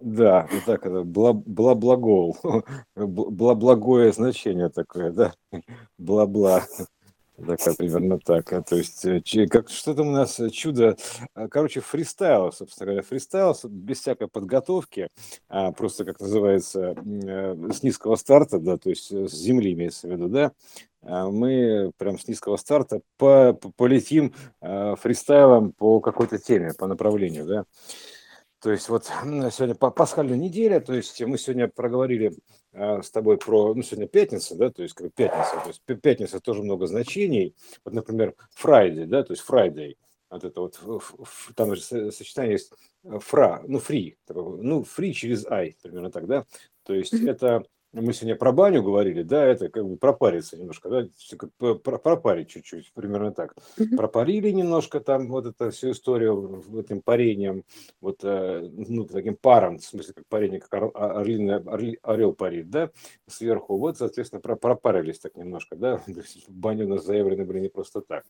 Да, вот так это, бла, бла благол, бла благое значение такое, да, бла-бла. Так, а, примерно так. А, то есть, э, как, что там у нас э, чудо, а, короче, фристайл, собственно говоря, фристайл без всякой подготовки, а, просто, как называется, э, с низкого старта, да, то есть с земли имеется в виду, да, мы прям с низкого старта по, полетим фристайлом по какой-то теме, по направлению, да. То есть вот сегодня пасхальная неделя, то есть мы сегодня проговорили а, с тобой про, ну, сегодня пятница, да, то есть как пятница, то есть пятница тоже много значений. Вот, например, Friday, да, то есть Friday, вот это вот, там же сочетание есть фра, ну, free, ну, free через I, примерно так, да, то есть это мы сегодня про баню говорили, да, это как бы пропариться немножко, да, пропарить чуть-чуть, примерно так. Пропарили немножко там вот эту всю историю этим парением, вот, э, ну, таким паром, в смысле, как парение, как орлиный, орли, орел парит, да, сверху, вот, соответственно, пропарились так немножко, да, баню у нас заявлены были не просто так.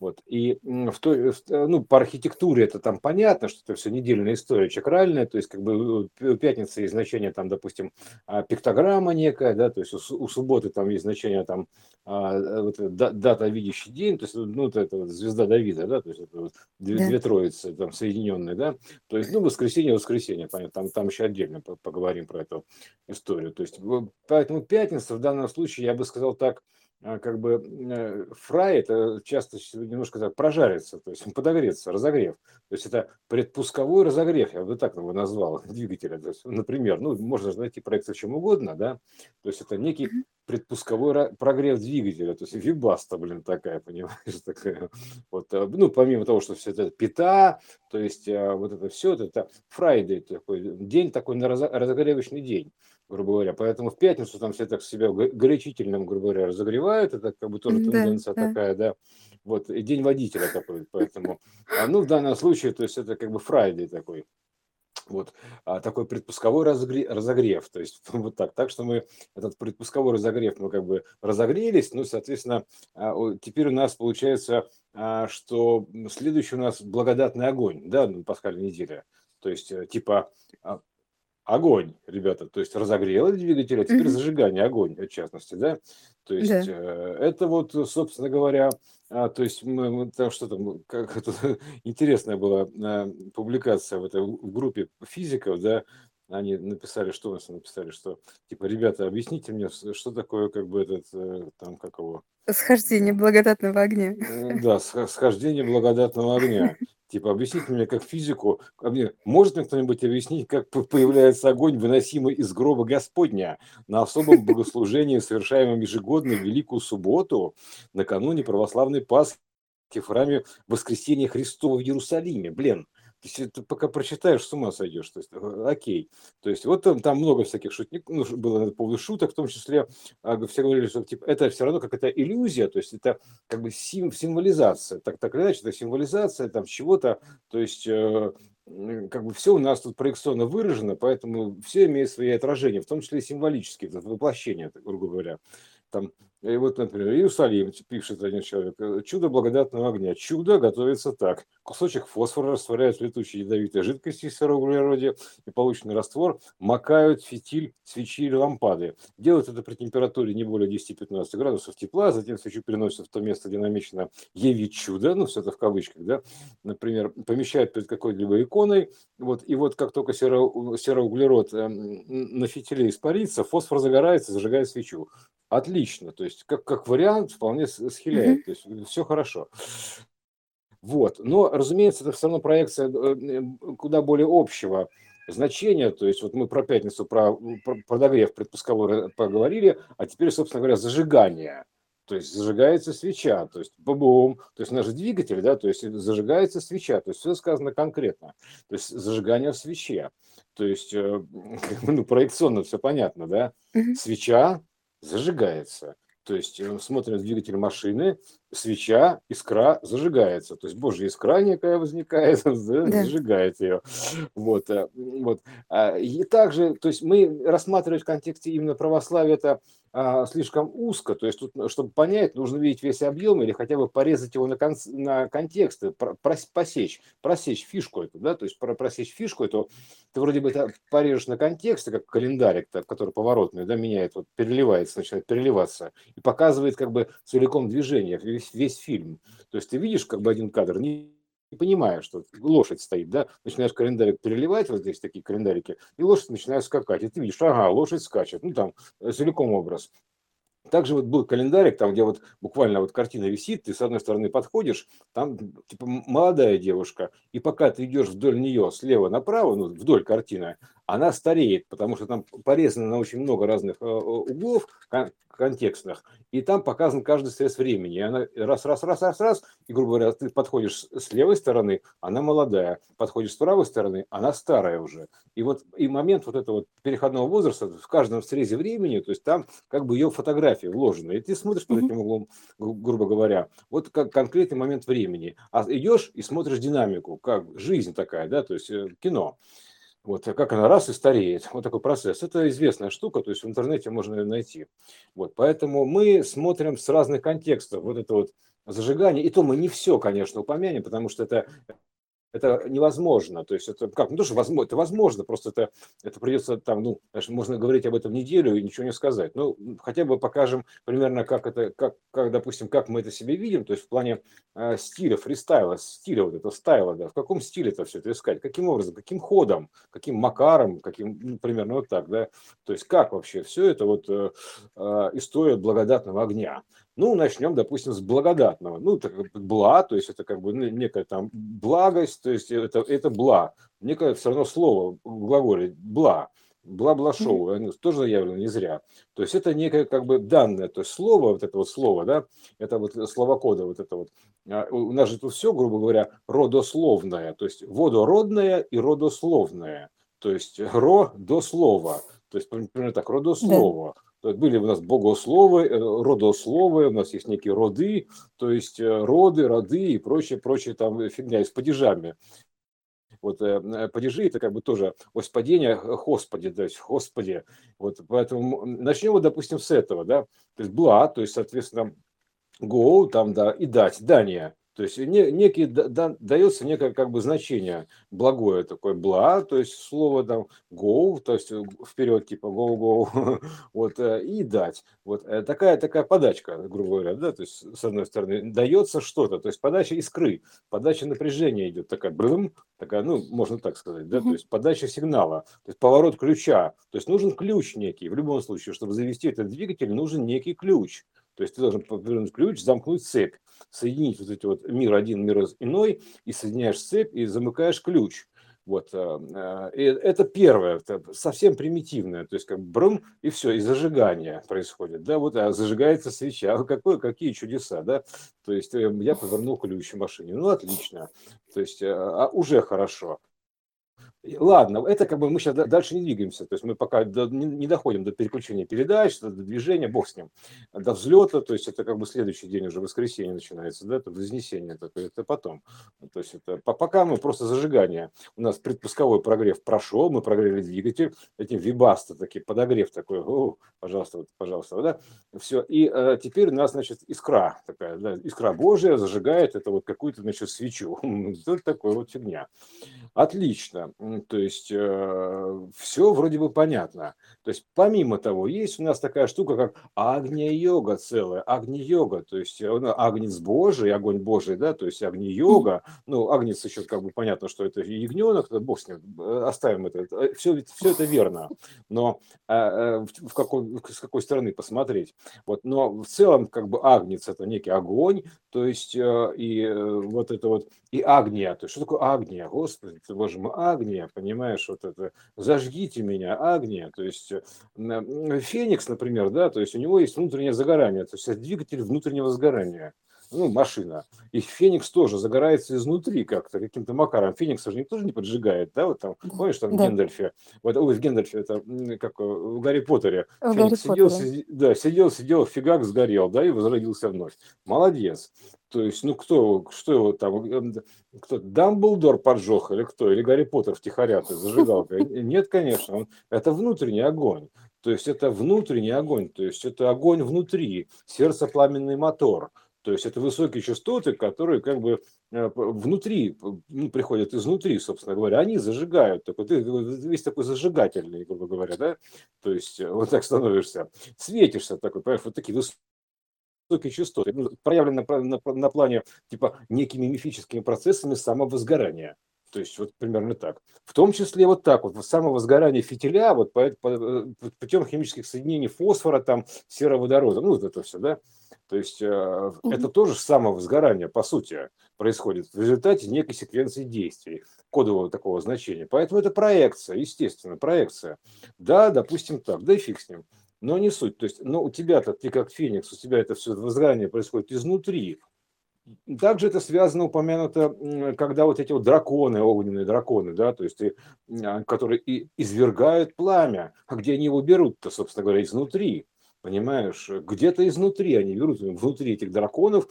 Вот. И в той, ну, по архитектуре это там понятно, что это все недельная история чакральная, то есть как бы у пятницы есть значение там, допустим, а, пиктограмма некая, да, то есть у, у субботы там есть значение там а, вот, дата видящий день, то есть ну, это, это звезда Давида, да, то есть это вот две, да. две троицы там соединенные, да, то есть ну воскресенье, воскресенье, понятно, там, там еще отдельно поговорим про эту историю, то есть поэтому пятница в данном случае, я бы сказал так, как бы э, фрай это часто немножко так прожарится, то есть подогреться, разогрев. То есть это предпусковой разогрев, я бы так его назвал, двигателя. То есть, например, ну, можно же найти проект о чем угодно, да, то есть это некий предпусковой прогрев двигателя, то есть Webasto, блин, такая, понимаешь, такая. Вот, э, ну, помимо того, что все это пита, то есть э, вот это все, это Friday такой, день такой на разогревочный день грубо говоря. Поэтому в пятницу там все так себя горячительным, грубо говоря, разогревают. Это как бы тоже тенденция да, такая, да. Вот, и день водителя такой, поэтому. А, ну, в данном случае, то есть это как бы Friday такой. Вот а, такой предпусковой разогрев, разогрев, то есть вот так, так что мы этот предпусковой разогрев мы как бы разогрелись, ну, соответственно, а, теперь у нас получается, а, что следующий у нас благодатный огонь, да, ну, пасхальная неделя, то есть э, типа а, огонь, ребята, то есть разогрело двигатель, а теперь зажигание, огонь, в частности, да, то есть да. э, это вот, собственно говоря, а, то есть мы, мы там что там, как это интересная была а, публикация в этой в группе физиков, да, они написали, что у нас написали, что типа, ребята, объясните мне, что такое как бы этот, э, там, как его... Схождение благодатного огня. Да, схождение благодатного огня. Типа, объясните мне как физику, а может мне кто-нибудь объяснить, как появляется огонь, выносимый из гроба Господня на особом богослужении, совершаемом ежегодно в Великую Субботу, накануне православной Пасхи в храме Воскресения Христова в Иерусалиме? Блин, есть ты пока прочитаешь, с ума сойдешь. То есть, э, окей. То есть вот там, там много всяких шутник, ну, было по поводу шуток, в том числе а, все говорили, что типа, это все равно как это иллюзия, то есть это как бы сим, символизация. Так, так или иначе, это символизация там чего-то, то есть э, как бы все у нас тут проекционно выражено, поэтому все имеют свои отражения, в том числе символические, воплощения, грубо говоря. Там и вот, например, Иерусалим, пишет один человек, «Э, чудо благодатного огня. Чудо готовится так. Кусочек фосфора растворяют в летучей ядовитой жидкости в сероуглероде и полученный раствор макают фитиль свечи или лампады. Делают это при температуре не более 10-15 градусов тепла, затем свечу переносят в то место, где намечено явить чудо, ну, все это в кавычках, да, например, помещают перед какой-либо иконой, вот, и вот как только серо, сероуглерод э, на фитиле испарится, фосфор загорается, зажигает свечу. Отлично, то есть как, как вариант вполне схиляет, mm-hmm. то есть все хорошо. Вот, но, разумеется, это все равно проекция э, куда более общего значения, то есть вот мы про пятницу, про, про подогрев предпусковой поговорили, а теперь, собственно говоря, зажигание. То есть зажигается свеча, то есть бум, то есть наш двигатель, да, то есть зажигается свеча, то есть все сказано конкретно, то есть зажигание в свече, то есть э, ну, проекционно все понятно, да, свеча, зажигается. То есть э, смотрим двигатель машины, свеча, искра зажигается. То есть Божья искра некая возникает, да, зажигает ее. Вот, э, вот. А, и также, то есть мы рассматривать в контексте именно православия это а, слишком узко, то есть тут, чтобы понять, нужно видеть весь объем или хотя бы порезать его на, кон, на контексты, про, посечь, просечь фишку эту, да, то есть про, просечь фишку эту, ты вроде бы порежешь на контексты, как календарик, который поворотный, да, меняет, вот переливается, начинает переливаться и показывает как бы целиком движение, весь, весь фильм. То есть ты видишь как бы один кадр, не понимаешь, что лошадь стоит, да, начинаешь календарик переливать, вот здесь такие календарики, и лошадь начинает скакать, и ты видишь, ага, лошадь скачет, ну там э, целиком образ. Также вот был календарик, там, где вот буквально вот картина висит, ты с одной стороны подходишь, там типа молодая девушка, и пока ты идешь вдоль нее слева направо, ну, вдоль картины, она стареет, потому что там порезано на очень много разных э, углов, контекстных, и там показан каждый срез времени. И она раз, раз, раз, раз, раз, и, грубо говоря, ты подходишь с левой стороны, она молодая, подходишь с правой стороны, она старая уже. И вот и момент вот этого переходного возраста в каждом срезе времени, то есть там как бы ее фотография вложена, и ты смотришь под этим углом, грубо говоря, вот как конкретный момент времени, а идешь и смотришь динамику, как жизнь такая, да, то есть э, кино. Вот, как она раз и стареет. Вот такой процесс. Это известная штука, то есть в интернете можно ее найти. Вот, поэтому мы смотрим с разных контекстов вот это вот зажигание. И то мы не все, конечно, упомянем, потому что это это невозможно. То есть это как, ну тоже возможно, это возможно, просто это, это придется там, ну, можно говорить об этом неделю и ничего не сказать. Ну, хотя бы покажем примерно, как это, как, как допустим, как мы это себе видим, то есть в плане э, стиля, фристайла, стиля вот этого стайла, да, в каком стиле это все это искать, каким образом, каким ходом, каким макаром, каким, ну, примерно вот так, да, то есть как вообще все это вот э, э, история благодатного огня. Ну, начнем, допустим, с благодатного. Ну, бы бла, то есть это как бы ну, некая там благость, то есть это, это бла. Некое все равно слово в глаголе бла. Бла-бла-шоу, mm-hmm. тоже заявлено не зря. То есть это некое как бы данное, то есть слово, вот это вот слово, да, это вот словокода, вот это вот. А, у нас же тут все, грубо говоря, родословное, то есть водородное и родословное. То есть ро до слова. То есть, примерно так, родослово. Да были у нас богословы, э, родословы, у нас есть некие роды, то есть э, роды, роды и прочее, прочее там фигня с падежами. Вот э, падежи это как бы тоже ось падения Господи, то есть Господи. Вот поэтому начнем вот, допустим, с этого, да, то есть бла, то есть, соответственно, go, там, да, и дать, дание. То есть не, некий, да, дается некое как бы значение благое такое бла, то есть слово там go, то есть вперед типа go go, вот э, и дать. Вот э, такая такая подачка, грубо говоря, да, то есть с одной стороны дается что-то, то есть подача искры, подача напряжения идет такая брым, такая, ну можно так сказать, да, то есть подача сигнала, то есть поворот ключа, то есть нужен ключ некий. В любом случае, чтобы завести этот двигатель, нужен некий ключ. То есть ты должен повернуть ключ, замкнуть цепь, соединить вот эти вот мир один, мир иной, и соединяешь цепь и замыкаешь ключ. Вот, э, э, и это первое, это совсем примитивное, то есть как брум, и все, и зажигание происходит, да, вот а зажигается свеча, какое, какие чудеса, да, то есть э, я повернул ключ в машине, ну отлично, то есть а, уже хорошо, Ладно, это как бы мы сейчас дальше не двигаемся, то есть мы пока не доходим до переключения передач, до движения, бог с ним, до взлета, то есть это как бы следующий день уже воскресенье начинается, да, это вознесение, это, это потом. То есть это пока мы просто зажигание. У нас предпусковой прогрев прошел, мы прогрели двигатель, этим вибаста такие подогрев такой, о, пожалуйста, вот, пожалуйста, да, все. И э, теперь у нас, значит, искра такая, да, искра Божия зажигает это вот какую-то, значит, свечу. Это такое вот фигня. Отлично. То есть э, все вроде бы понятно. То есть помимо того, есть у нас такая штука, как агния-йога целая, агни-йога, то есть э, ну, агнец Божий, огонь Божий, да, то есть агни-йога, ну, агнец еще как бы понятно, что это ягненок, бог с ним, э, оставим это, все, э, все это верно, но э, в какой, с какой стороны посмотреть, вот, но в целом как бы агнец это некий огонь, то есть э, и э, вот это вот, и агния, то есть что такое агния, господи, боже мой, агния, понимаешь, вот это, зажгите меня, агния, то есть э, Феникс, например, да, то есть у него есть внутреннее загорание, то есть двигатель внутреннего сгорания. ну, машина. И Феникс тоже загорается изнутри как-то, каким-то макаром. Феникс же тоже не поджигает, да, вот там, помнишь, там в Да. Гендальфе, вот, ой, в Гендальфе, это как э, в Гарри Поттере, В Гарри Феникс сидел, Поттере. си- да, сидел, сидел, фигак сгорел, да, и возродился вновь. Молодец. То есть, ну кто, что его там, кто, Дамблдор поджег или кто, или Гарри Поттер втихаря ты зажигалкой? Нет, конечно, он- это внутренний огонь. То есть это внутренний огонь, то есть это огонь внутри, сердце пламенный мотор. То есть это высокие частоты, которые как бы э, внутри, ну, приходят изнутри, собственно говоря, они зажигают. Такой, ты весь такой зажигательный, грубо говоря, да? То есть вот так становишься, светишься такой, понимаешь, вот такие высокие частоты, ну, проявлены на, на, на плане типа некими мифическими процессами самовозгорания. То есть вот примерно так. В том числе вот так вот, самовозгорание фитиля вот по, по, путем химических соединений фосфора, там, сероводорода, ну вот это все, да. То есть э, Мгм. это тоже самовозгорание, по сути, происходит в результате некой секвенции действий, кодового такого значения. Поэтому это проекция, естественно, проекция. Да, допустим так, да и фиг с ним. Но не суть. То есть, ну, у тебя-то, ты как Феникс, у тебя это все возгорание происходит изнутри. Также это связано, упомянуто, когда вот эти вот драконы, огненные драконы, да, то есть, и, м, которые и извергают пламя. А где они его берут-то, собственно говоря, изнутри? Понимаешь, где-то изнутри они берут, внутри этих драконов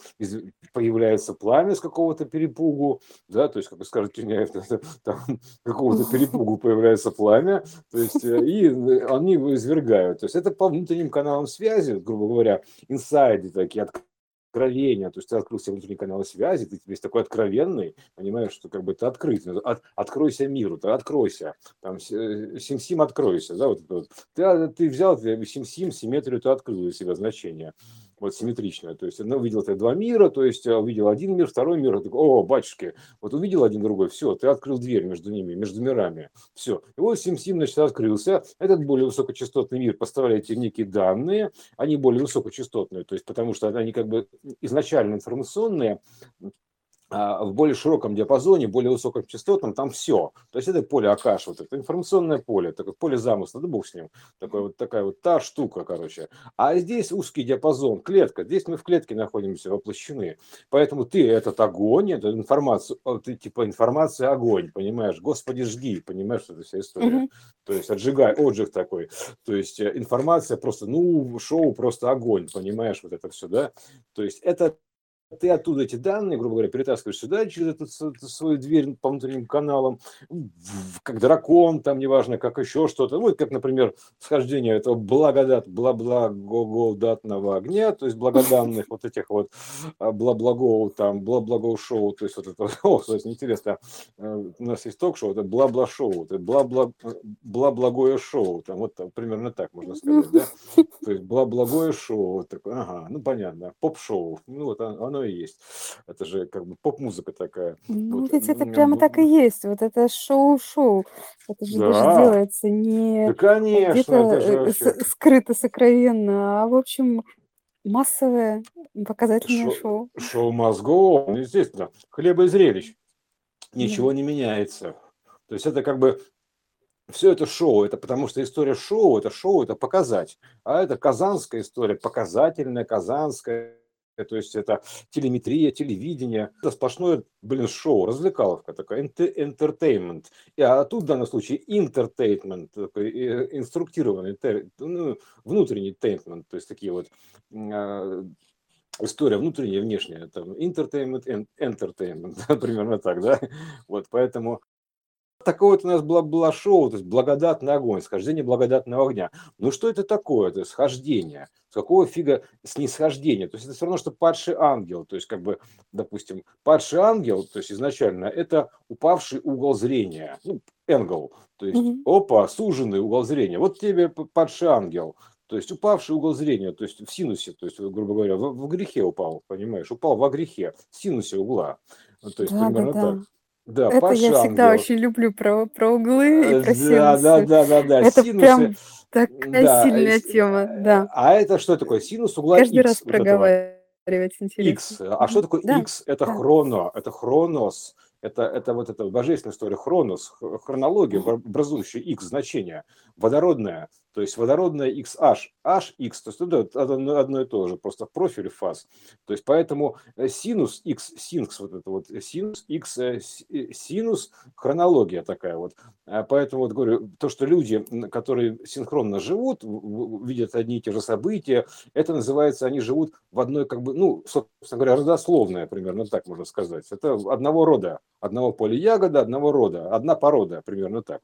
появляется пламя с какого-то перепугу, да, то есть, как скажут, там, какого-то перепугу появляется пламя, то есть, э, и они его извергают. То есть это по внутренним каналам связи, грубо говоря, инсайды такие, откровения, то есть ты открыл себе внутренний канал связи, ты весь такой откровенный, понимаешь, что как бы ты открыт, от, откройся миру, ты откройся, там, э, сим-сим откройся, да, вот, вот. Ты, а, ты взял сим-сим, симметрию, ты открыл для себя значение, вот симметричное, то есть ну, увидел ты два мира, то есть э, увидел один мир, второй мир, такой, о, батюшки, вот увидел один другой, все, ты открыл дверь между ними, между мирами, все, и вот сим-сим, значит, открылся, этот более высокочастотный мир поставляет тебе некие данные, они более высокочастотные, то есть потому что они как бы изначально информационные, а в более широком диапазоне, более высоком частотном, там все. То есть это поле Акаш, вот это информационное поле, такое поле замысла, да бог с ним. Такое, вот такая вот та штука, короче. А здесь узкий диапазон, клетка. Здесь мы в клетке находимся, воплощены. Поэтому ты этот огонь, это информация, ты типа информация огонь, понимаешь? Господи, жги, понимаешь, что это вся история. Мгм. То есть отжигай, отжиг такой. То есть э, информация просто, ну, шоу просто огонь, понимаешь, вот это все, да? То есть это ты оттуда эти данные, грубо говоря, перетаскиваешь сюда через эту свою дверь по внутренним каналам, как дракон, там неважно, как еще что-то. Ну, как, например, схождение этого благодат, бла-благодатного огня, то есть благоданных вот этих вот а, бла-благого там, бла-благого шоу, то есть вот это, о, кстати, интересно, э, у нас есть ток-шоу, это бла-бла-шоу, это бла-бла, бла-благое шоу, там вот там примерно так можно сказать, да? То есть бла-благое шоу, вот такое, ага, ну понятно, поп-шоу, ну вот оно, и есть. Это же как бы поп-музыка такая. Ну, Вот, ведь это прямо так и есть. Вот это шоу-шоу. Это же даже Да, делается не да, конечно, где-то это же э, вообще скрыто, сокровенно, а, в общем, массовое показательное шоу, шоу. шоу мозгов, ну, естественно, хлеба и зрелищ, Да. ничего не меняется. То есть это как бы все это шоу, это потому что история шоу, это шоу, это показать. А это казанская история, показательная, казанская, то есть это телеметрия, телевидение. Это сплошное, блин, шоу, развлекаловка такая, entertainment. И, а тут в данном случае entertainment, такой э, инструктированный, ну, внутренний entertainment, то есть такие вот а, история внутренняя, внешняя, там, entertainment, and entertainment, примерно так, да, вот, поэтому такое вот у нас было, было шоу, то есть благодатный огонь, схождение благодатного огня. Ну что это такое? Это схождение. С какого фига снисхождение? То есть это все равно, что падший ангел. То есть как бы, допустим, падший ангел, то есть изначально это упавший угол зрения, ну, энгл. То есть, Мгм. опа, суженный угол зрения. Вот тебе падший ангел. То есть упавший угол зрения, то есть в синусе, то есть, грубо говоря, в, в грехе упал, понимаешь, упал во грехе, в синусе угла. Ну, То есть Да, да, примерно так. Да. Да, Это падший я всегда ангел. очень люблю про, про углы и Э, про Да, да, синусы. да, да, да. Это Синусы, прям такая да. сильная тема, да. А это что такое? Синус угла Каждый раз X вот этого. проговаривать интересно. X. А что такое Да, X? Это да. хроно, это хронос. Это, это вот эта божественная история, хронос, хронология, образующая X значение. Водородная, то есть водородная XH, HX, то есть это одно, и то же, просто в профиле фаз. То есть поэтому э, синус X, синкс, вот это вот синус X, э, э, синус, хронология такая вот. А поэтому вот говорю, то, что люди, которые синхронно живут, видят одни и те же события, это называется, они живут в одной, как бы, ну, собственно говоря, родословная, примерно так можно сказать. Это одного рода, одного поля ягода, одного рода, одна порода, примерно так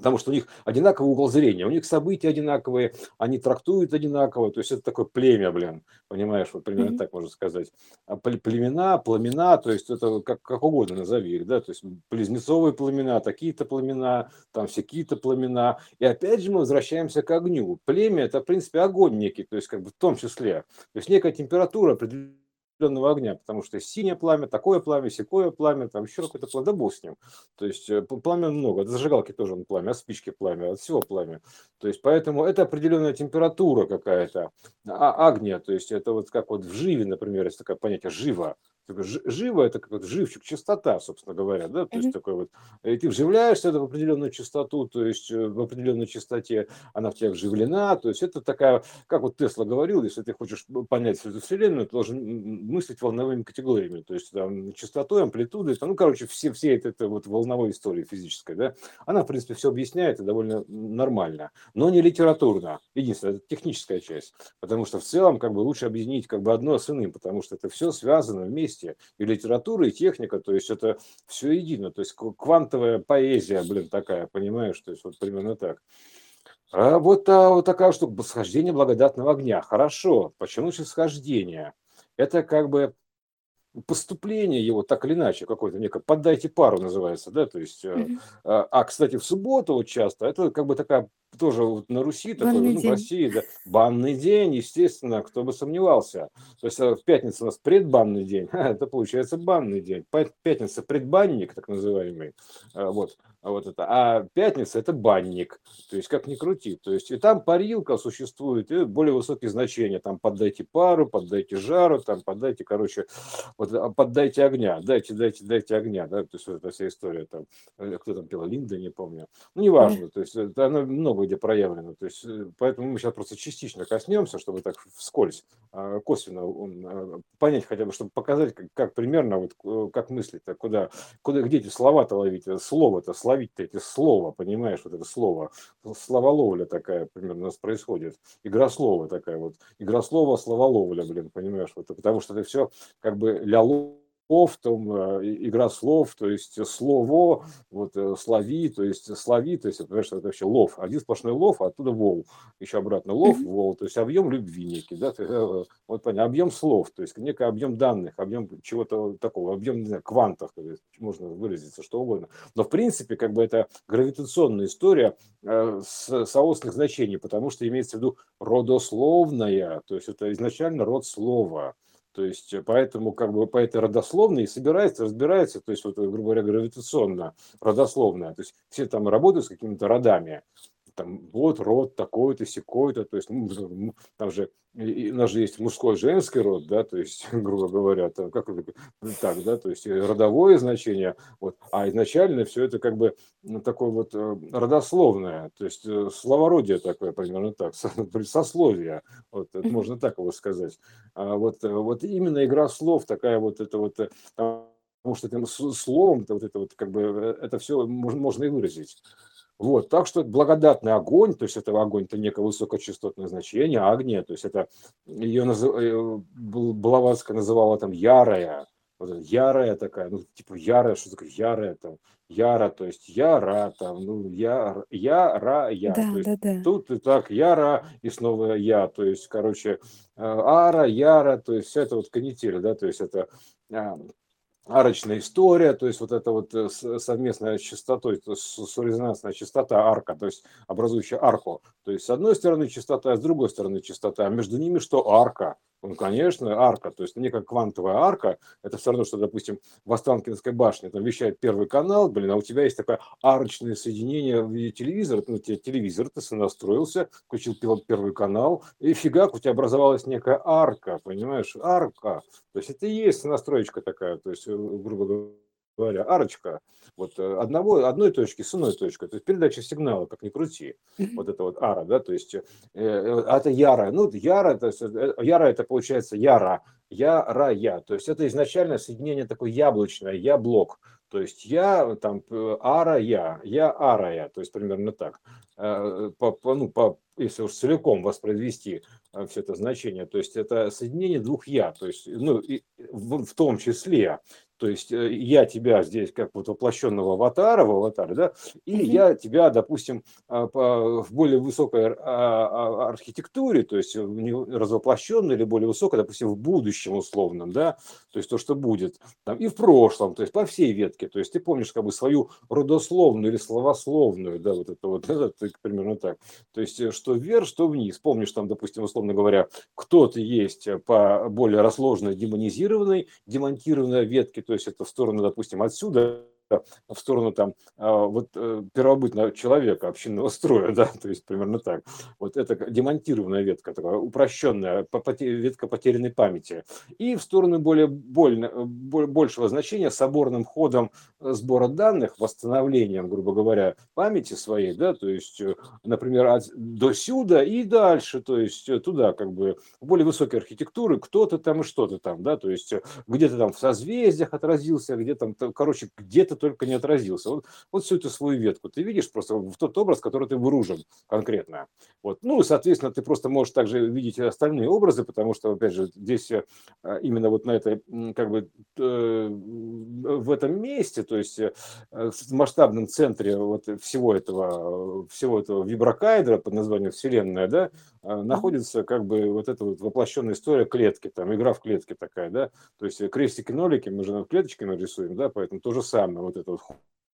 потому что у них одинаковый угол зрения, у них события одинаковые, они трактуют одинаково, то есть это такое племя, блин, понимаешь, вот примерно mm-hmm. так можно сказать. А племена, пламена, то есть это как, как угодно назови их, да, то есть близнецовые племена, такие-то племена, там все какие-то племена. И опять же мы возвращаемся к огню. Племя это, в принципе, огонь некий, то есть как бы в том числе. То есть некая температура определенная определенного огня, потому что синее пламя, такое пламя, секое пламя, там еще какое-то пламя, да бог с ним. То есть э, пламя много, от зажигалки тоже он пламя, от спички пламя, от всего пламя. То есть поэтому это определенная температура какая-то, а огня, то есть это вот как вот в живе, например, есть такое понятие жива, живо это как вот живчик, частота, собственно говоря, да, то есть такой вот, и ты вживляешься это в определенную частоту, то есть э, в определенной частоте она в тебя вживлена, то есть это такая, как вот Тесла говорил, если ты хочешь понять всю эту вселенную, ты должен мыслить волновыми категориями, то есть там частотой, амплитудой, ну, короче, все, все это, это вот волновой истории физической, да, она, в принципе, все объясняет и довольно нормально, но не литературно, единственное, это техническая часть, потому что в целом, как бы, лучше объединить как бы одно с иным, потому что это все связано вместе, вместе. И литература, и техника, то есть это все едино. То есть квантовая поэзия, блин, такая, понимаешь? То есть вот примерно так. А вот, а, вот такая штука, восхождение благодатного огня. Хорошо. Почему же схождение? Это как бы поступление его так или иначе какое-то некое поддайте пару называется да то есть mm-hmm. а, а кстати в субботу вот часто это как бы такая тоже вот на Руси, такой, ну, в России, да, банный день, естественно, кто бы сомневался. То есть э, в пятницу у нас предбанный день, а это получается банный день. Пятница предбанник, так называемый, э, вот, вот это. А пятница это банник, то есть как ни крути. То есть и там парилка существует, и более высокие значения. Там поддайте пару, поддайте жару, там поддайте, короче, вот а, поддайте огня, дайте, дайте, дайте огня, да, то есть вот эта вся история там, э, кто там пел, Линда, не помню. Ну, неважно, то есть это, оно много где проявлено. То есть, э, поэтому мы сейчас просто частично коснемся, чтобы так вскользь, а, косвенно а, понять хотя бы, чтобы показать, как, как примерно, вот, э, как мыслить-то, куда, куда, где эти слова-то ловить, э, слово-то, словить-то эти слова, понимаешь, вот это слово, словоловля такая примерно у нас происходит, игра слова такая вот, игра слова, словоловля, блин, понимаешь, вот, потому что это все как бы ляло слов, там, э, игра слов, то есть слово, вот э, слови, то есть слови, то есть, понимаешь, это вообще лов, один сплошной лов, а оттуда вол, еще обратно лов, вол, то есть объем любви некий, да, э, вот понятно, объем слов, то есть некий объем данных, объем чего-то такого, объем, не знаю, квантов, можно выразиться, что угодно. Но, в принципе, как бы это гравитационная история с соосных значений, потому что имеется в виду родословная, то есть это изначально род слова, то есть, э, поэтому как бы по этой родословной собирается, разбирается, то есть, вот, грубо говоря, гравитационно родословная. То есть, все там работают с какими-то родами там вот род такой-то, секой-то, то есть ну, там же и, у нас же есть мужской женский род, да, то есть, грубо говоря, там, как так, да, то есть родовое значение, вот, а изначально все это как бы ну, такое вот э, родословное, то есть э, словородие такое, примерно так, сословие, вот, это можно так его сказать. А вот, э, вот именно игра слов такая вот, это вот, потому что этим словом, вот это вот как бы, это все можно, можно и выразить. Вот, так что благодатный огонь, то есть это огонь, это некое высокочастотное значение, агния, то есть это ее назыв... Э, Блаватская называла там ярая, вот ярая такая, ну типа ярая, что такое ярая там, яра, то есть яра там, ну я, яра, я, Да, то есть да, да. тут и так яра и снова я, то есть короче э, ара, яра, то есть вся это вот канитель, да, то есть это а, арочная история, то есть вот это вот э, совместная частотой, то есть резонансная частота арка, то есть образующая арку. То есть с одной стороны частота, а с другой стороны частота, а между ними что арка? Ну, конечно, арка, то есть некая квантовая арка, это все равно, что, допустим, в Останкинской башне там вещает первый канал, блин, а у тебя есть такое арочное соединение в виде телевизора, ну, у тебя телевизор, ты настроился, включил первый канал, и фигак, у тебя образовалась некая арка, понимаешь, арка, то есть это и есть настроечка такая, то есть, э, грубо говоря, арочка вот э, одного, одной точки с иной точкой, то есть передача сигнала, как ни крути, вот это вот ара, да, то есть э, э это яра, ну, яра, это, яра это получается яра, я, я. То есть это изначально соединение такое яблочное, я блок. То есть я там ара я, я ара я, то есть примерно так. Э, по, по, ну, по, если уж целиком воспроизвести э, все это значение, то есть это соединение двух я, то есть ну, и в, в том числе то есть э, я тебя здесь как вот воплощенного аватара в аватаре, да, и mm-hmm. я тебя, допустим, а, в более высокой а, а, архитектуре, то есть развоплощенной или более высокой, допустим, в будущем условном, да, то есть то, что будет, там, и в прошлом, то есть по всей ветке, то есть ты помнишь как бы свою родословную или словословную, да, вот это вот, это, примерно так, то есть э, что вверх, что вниз, помнишь там, допустим, условно говоря, кто-то есть по более расложенной, демонизированной, демонтированной ветке, то есть это в сторону, допустим, отсюда в сторону там а, вот э, первобытного человека, общинного строя, да, то есть примерно так. Вот это демонтированная ветка, такая упрощенная, ветка потерянной памяти. И в сторону более больно, большего значения соборным ходом сбора данных, восстановлением, грубо говоря, памяти своей, да, то есть, э, например, от, до сюда и дальше, то есть э, туда как бы более высокие архитектуры, кто-то там и что-то там, да, то есть где-то там в созвездиях отразился, где-то там, короче, где-то только не отразился. Вот, вот всю эту свою ветку ты видишь просто в тот образ, который ты выражен конкретно. Вот. Ну, и, соответственно, ты просто можешь также видеть остальные образы, потому что, опять же, здесь э, именно вот на этой, как бы, э, в этом месте, то есть э, в масштабном центре вот всего этого, всего этого виброкайдера под названием Вселенная, да, находится как бы вот эта вот воплощенная история клетки, там игра в клетке такая, да, то есть крестики-нолики мы же клеточками рисуем, да, поэтому то же самое, вот это вот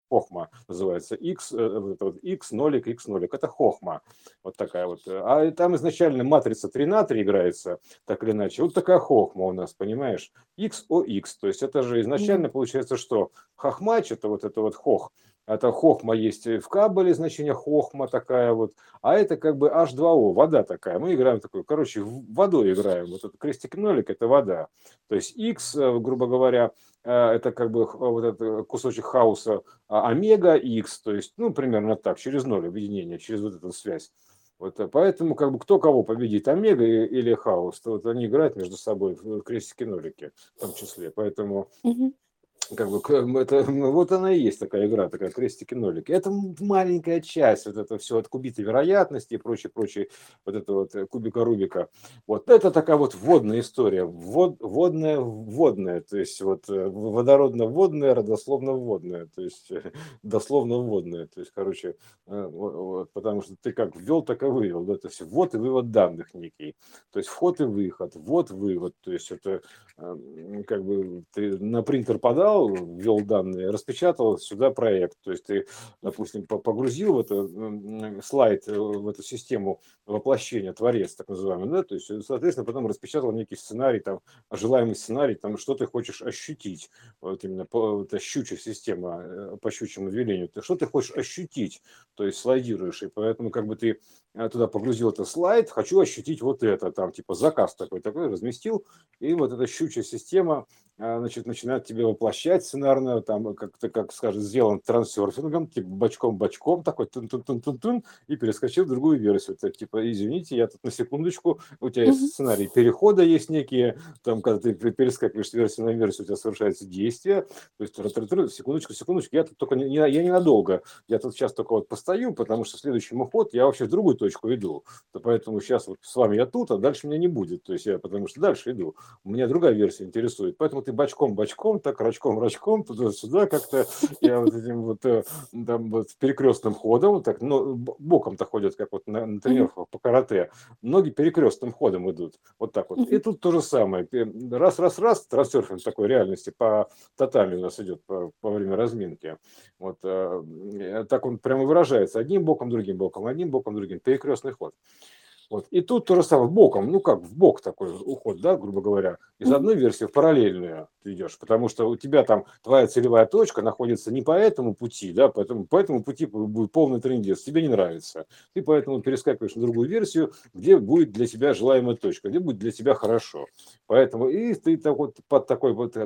хохма называется, x, э, вот вот x нолик, x нолик, это хохма, вот такая вот. А там изначально матрица 3 на 3 играется, так или иначе, вот такая хохма у нас, понимаешь, x о x, то есть это же изначально получается, что хохмач, это вот это вот хох, это хохма есть в кабеле, значение хохма такая вот, а это как бы H2O, вода такая. Мы играем такой, короче, водой играем. Вот этот крестик-нолик – это вода. То есть X, э, грубо говоря, э, это как бы вот этот кусочек хаоса а омега X, то есть, ну, примерно так, через ноль объединение, через вот эту связь. Вот, э, поэтому как бы кто кого победит, омега или хаос, то вот они играют между собой в крестики-нолики в том числе. Поэтому как бы это, вот она и есть такая игра, такая крестики-нолики. Это маленькая часть, вот это все от кубита вероятности и прочее, прочее, вот это вот э, кубика Рубика. Вот это такая вот водная история, вод, водная, водная, то есть вот э, водородно-водная, родословно-водная, то есть э, дословно-водная, то есть, короче, вот, потому что ты как ввел, так и вывел, да, то есть ввод и вывод данных некий, то есть вход и выход, ввод-вывод, то есть это как бы ты на принтер подал, взял, ввел данные, распечатал сюда проект. То есть ты, допустим, погрузил в это слайд, э, в эту систему воплощения, творец так называемый, да, то есть, соответственно, потом распечатал некий сценарий, там, желаемый сценарий, там, что ты хочешь ощутить, вот именно по, это щучья система э, по щучьему велению, ты, что ты хочешь ощутить, то есть слайдируешь, и поэтому как бы ты э, туда погрузил этот слайд, хочу ощутить вот это, там, типа заказ такой, такой, разместил, и вот эта щучья система значит, начинают тебе воплощать сценарно, там, как-то, как скажем, сделан трансерфингом, типа бочком-бочком, такой тун-тун-тун-тун, и перескочил в другую версию. Это, типа, извините, я тут на секундочку, у тебя есть сценарий перехода, есть некие, там, когда ты перескакиваешь с версии на версию, у тебя совершается действие, то есть, секундочку, секундочку, я тут только, не, я ненадолго, я тут сейчас только вот постою, потому что следующий мой ход я вообще в другую точку иду, то поэтому сейчас вот с вами я тут, а дальше меня не будет, то есть я, потому что дальше иду, меня другая версия интересует, поэтому ты бочком-бочком, так рачком-рачком, туда-сюда как-то, я вот этим вот, э, там, вот перекрестным ходом, так, ну, боком-то ходят, как вот на, на тренировках по карате, ноги перекрестным ходом идут, вот так вот. И тут то же самое, раз-раз-раз, трансерфинг такой реальности по татами у нас идет по, по время разминки. Вот э, так он прямо выражается, одним боком, другим боком, одним боком, другим, перекрестный ход. Вот. И тут то же самое, боком, ну как, в бок такой уход, да, грубо говоря, из одной версии в параллельную. Ты идешь, потому что у тебя там твоя целевая точка находится не по этому пути, да, поэтому по этому пути будет полный трендец, тебе не нравится. Ты поэтому перескакиваешь на другую версию, где будет для тебя желаемая точка, где будет для тебя хорошо. Поэтому и ты так вот под такой вот, то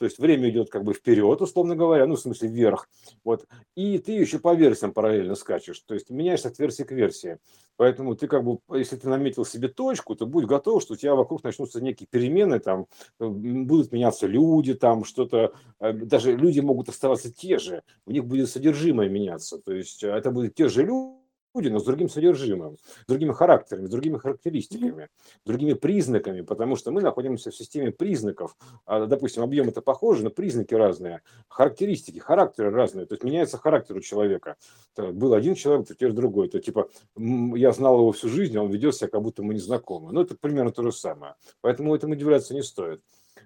есть время идет как бы вперед, условно говоря, ну, в смысле вверх, вот, и ты еще по версиям параллельно скачешь, то есть меняешься от версии к версии. Поэтому ты как бы, если ты наметил себе точку, то будь готов, что у тебя вокруг начнутся некие перемены, там будут меняться люди, там что-то, э, даже люди могут оставаться те же, у них будет содержимое меняться, то есть э, это будут те же люди, но с другим содержимым, с другими характерами, с другими характеристиками, другими признаками, потому что мы находимся в системе признаков. А, допустим, объемы это похожи, но признаки разные, характеристики, характеры разные. То есть меняется характер у человека. Был один человек, теперь другой. То типа я знал его всю жизнь, а он ведет себя, как будто мы не знакомы. Ну, это примерно то же самое. Поэтому этому удивляться не стоит.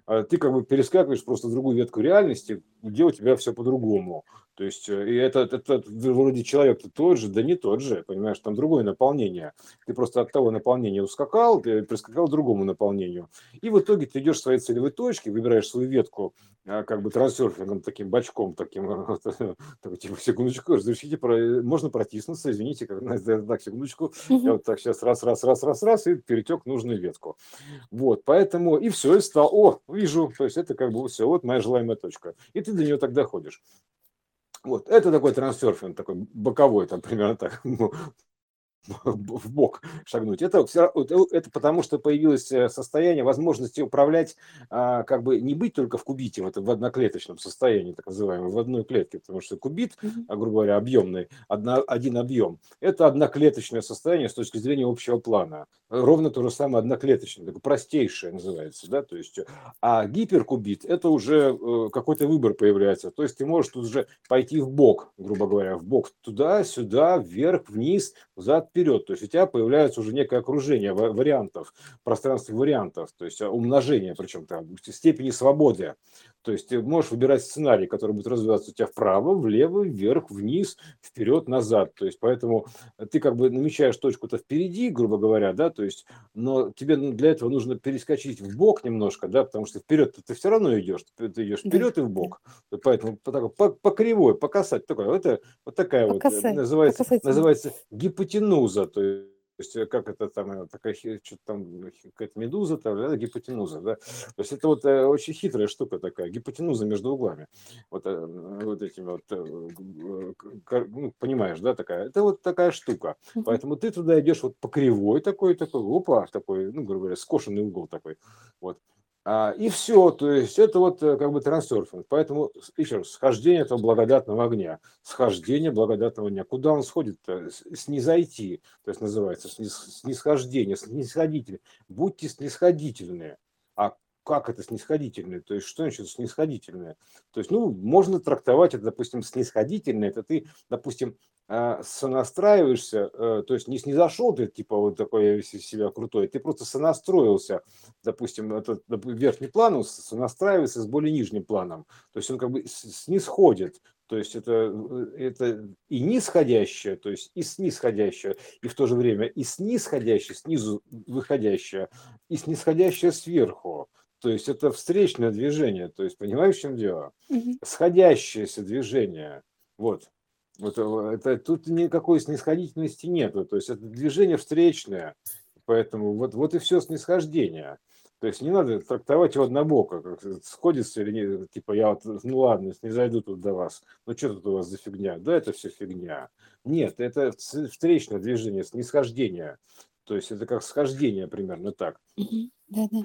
А ты как бы перескакиваешь просто в другую ветку реальности, где у тебя все по-другому. То есть, э, и этот, этот вроде человек тот же, да не тот же, понимаешь, там другое наполнение. Ты просто от того наполнения ускакал, ты прискакал к другому наполнению. И в итоге ты идешь в своей целевой точке, выбираешь свою ветку, а, как бы трансерфингом, таким бачком, таким, такой, типа, секундочку, разрешите, можно протиснуться, извините, как, так, секундочку, я вот так сейчас раз, раз, раз, раз, раз, и перетек нужную ветку. Вот, поэтому, и все, и стал, о, вижу, то есть это как бы все, вот моя желаемая точка. И ты до нее тогда ходишь. Вот, это такой трансерфинг, такой боковой, там примерно так, ну, в бок шагнуть. Это, это потому, что появилось э, состояние возможности управлять, а, как бы не быть только в кубите, в, этом, в одноклеточном состоянии, так называемом, в одной клетке, потому что кубит, а, грубо говоря, объемный, одна, один объем, это одноклеточное состояние с точки зрения общего плана. Ровно то же самое одноклеточное, такое простейшее называется, да, то есть, а гиперкубит, это уже э, какой-то выбор появляется, то есть ты можешь тут уже пойти в бок, грубо говоря, в бок туда, сюда, вверх, вниз, взад, вперед. То есть у тебя появляется уже некое окружение вариантов, пространственных вариантов, то есть умножение, причем там степени свободы. То есть ты можешь выбирать сценарий, который будет развиваться у тебя вправо, влево, вверх, вниз, вперед, назад. То есть поэтому ты как бы намечаешь точку-то впереди, грубо говоря, да, то есть, но тебе для этого нужно перескочить в бок немножко, да, потому что вперед ты все равно идешь, ты идешь вперед и в бок. Поэтому по, по, по кривой, по касать, такое, это вот такая вот э, называется, называется гипотенуза, то есть есть э, как это там, э, такая, что-то там, какая-то медуза, там, да, гипотенуза, да. То есть это вот э, очень хитрая штука такая, гипотенуза между углами. Вот, вот этими вот, ну, понимаешь, да, такая. Это вот такая штука. Поэтому ты туда идешь вот по кривой такой, такой, опа, такой, ну, грубо говоря, скошенный угол такой. Вот. А, и все, то есть это вот э, как бы трансерфинг. Поэтому, еще раз, схождение этого благодатного огня, схождение благодатного огня. Куда он сходит-то? Снизойти, то есть называется снисхождение, снисходитель. Будьте снисходительные. А как это снисходительное? То есть что значит снисходительное? То есть, ну, можно трактовать это, допустим, снисходительное. Это ты, допустим, а, сонастраиваешься, э, то есть не снизошел ты, типа, вот такой себя крутой, ты просто сонастроился, допустим, этот верхний план, он сонастраивается с более нижним планом, то есть он как бы снисходит, то есть это, э, это и нисходящее, то есть и снисходящее, и в то же время и снисходящее, снизу выходящее, и снисходящее сверху. То есть это встречное движение, то есть понимаешь, в чем дело? Угу. Сходящееся движение. Вот. Вот э, это, тут никакой снисходительности нету, то есть это движение встречное, поэтому вот, вот и все снисхождение. То есть не надо трактовать его однобоко, как сходится или нет, типа я вот, ну ладно, не зайду тут до вас, ну что тут у вас за фигня? Да, это все фигня. Нет, это встречное движение, снисхождение. То есть это как схождение примерно так.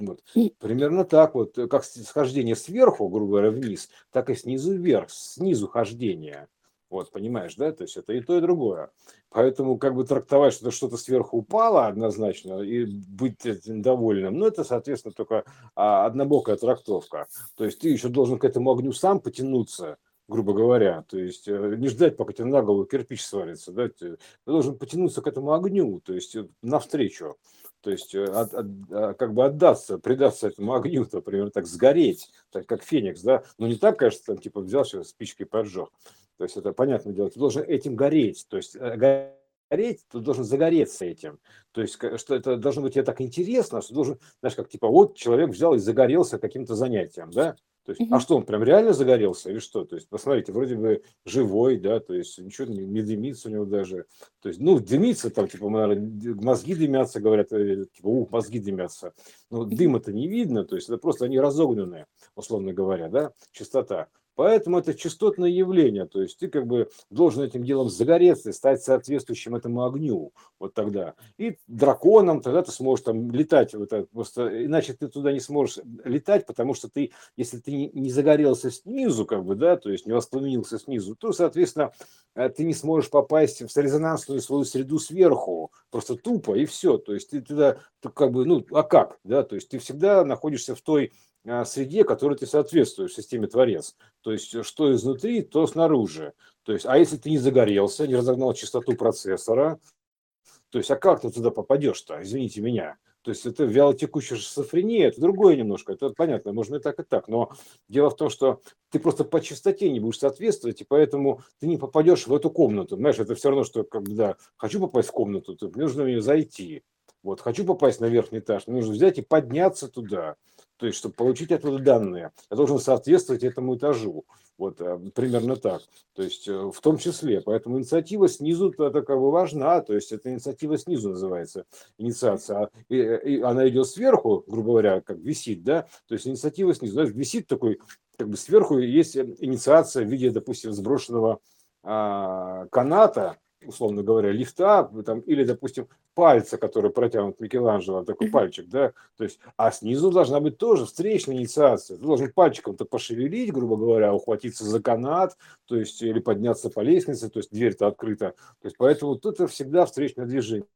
Вот. Примерно так вот, как схождение сверху, грубо говоря, вниз, так и снизу вверх, снизу хождение. Вот, понимаешь, да? То есть это и то, и другое. Поэтому как бы трактовать, что что-то сверху упало однозначно и быть этим довольным, ну, это, соответственно, только а, однобокая трактовка. То есть ты еще должен к этому огню сам потянуться, грубо говоря. То есть э, не ждать, пока тебе на голову кирпич свалится. Да? Ты должен потянуться к этому огню, то есть э, навстречу. То есть э, от, от, а, как бы отдаться, предаться этому огню, например, так сгореть, так как феникс, да, но не так, конечно, там, типа взял сейчас спичкой поджег. То есть это понятное дело, ты должен этим гореть, то есть э, гореть, ты должен загореться этим. То есть, что это должно быть тебе так интересно, что должен, знаешь, как типа, вот человек взял и загорелся каким-то занятием, да, то есть, а что, он прям реально загорелся или что? То есть, посмотрите, вроде бы живой, да, то есть ничего не, не дымится у него даже. То есть, ну, дымится там, типа, наверное, мозги дымятся, говорят, э, типа, ух, мозги дымятся. Но дыма-то не видно, то есть это просто они разогнанные, условно говоря, да, частота. Поэтому это частотное явление, то есть ты как бы должен этим делом загореться и стать соответствующим этому огню, вот тогда. И драконом тогда ты сможешь там летать, вот это, просто, иначе ты туда не сможешь летать, потому что ты, если ты не загорелся снизу, как бы, да, то есть не воспламенился снизу, то, соответственно, э, ты не сможешь попасть в резонансную свою среду сверху, просто тупо, и все. То есть ты туда, ты как бы, ну, а как, да, то есть ты всегда находишься в той среде, которой ты соответствуешь системе Творец. То есть, что изнутри, то снаружи. То есть, а если ты не загорелся, не разогнал частоту процессора, то есть, а как ты туда попадешь-то, извините меня? То есть это вялотекущая шизофрения, это другое немножко, это понятно, можно и так, и так. Но дело в том, что ты просто по частоте не будешь соответствовать, и поэтому ты не попадешь в эту комнату. Знаешь, это все равно, что когда хочу попасть в комнату, то нужно в нее зайти. Вот, хочу попасть на верхний этаж, мне нужно взять и подняться туда. То есть, чтобы получить оттуда данные, я должен соответствовать этому этажу. Вот э, примерно так. То есть, э, в том числе. Поэтому инициатива снизу бы важна. То есть, это инициатива снизу называется, инициация. А, и, и она идет сверху, грубо говоря, как висит, да. То есть, инициатива снизу. Знаешь, висит такой, как бы сверху есть инициация в виде, допустим, сброшенного а, каната, условно говоря, лифта, там, или, допустим, пальца, который протянут Микеланджело, такой пальчик, да, то есть, а снизу должна быть тоже встречная инициация. Ты должен пальчиком-то пошевелить, грубо говоря, ухватиться за канат, то есть, или подняться по лестнице, то есть, дверь-то открыта. То есть, поэтому тут это всегда встречное движение.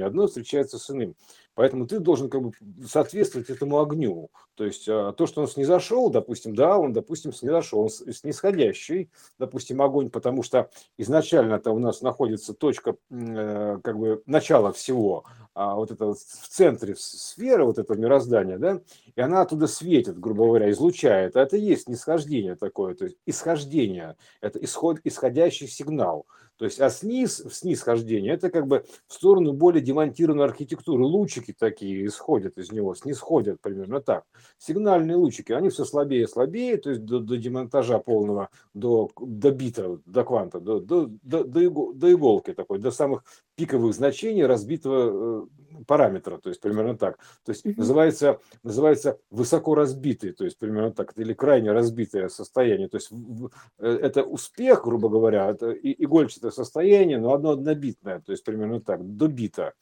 Одно встречается с иным. Поэтому ты должен как бы соответствовать этому огню. То есть а, то, что он снизошел, допустим, да, он, допустим, снизошел, он снисходящий, допустим, огонь, потому что изначально-то у нас находится точка, э, как бы, начала всего, а вот это вот в центре сферы, вот этого мироздания, да, и она оттуда светит, грубо говоря, излучает. А это и есть нисхождение такое, то есть исхождение, это исход, исходящий сигнал. То есть, а сниз, снисхождение, это как бы в сторону более демонтированной архитектуры. Лучики такие исходят из него, снисходят примерно так. Сигнальные лучики, они все слабее и слабее, то есть до, до демонтажа полного, до, до бита, до кванта, до, до, до, до иголки такой, до самых пиковых значений разбитого э, параметра, то есть примерно так. То есть называется, называется высоко разбитый, то есть примерно так, или крайне разбитое состояние. То есть э, это успех, грубо говоря, это игольчатое состояние, но одно однобитное, то есть примерно так, до бита.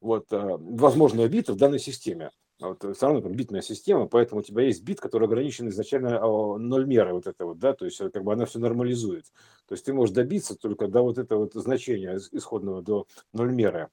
Вот, э, возможно, бита в данной системе. Вот, все равно там битная система, поэтому у тебя есть бит, который ограничен изначально ноль меры вот это вот, да, то есть как бы она все нормализует. То есть ты можешь добиться только до вот этого вот значения исходного, до ноль меры.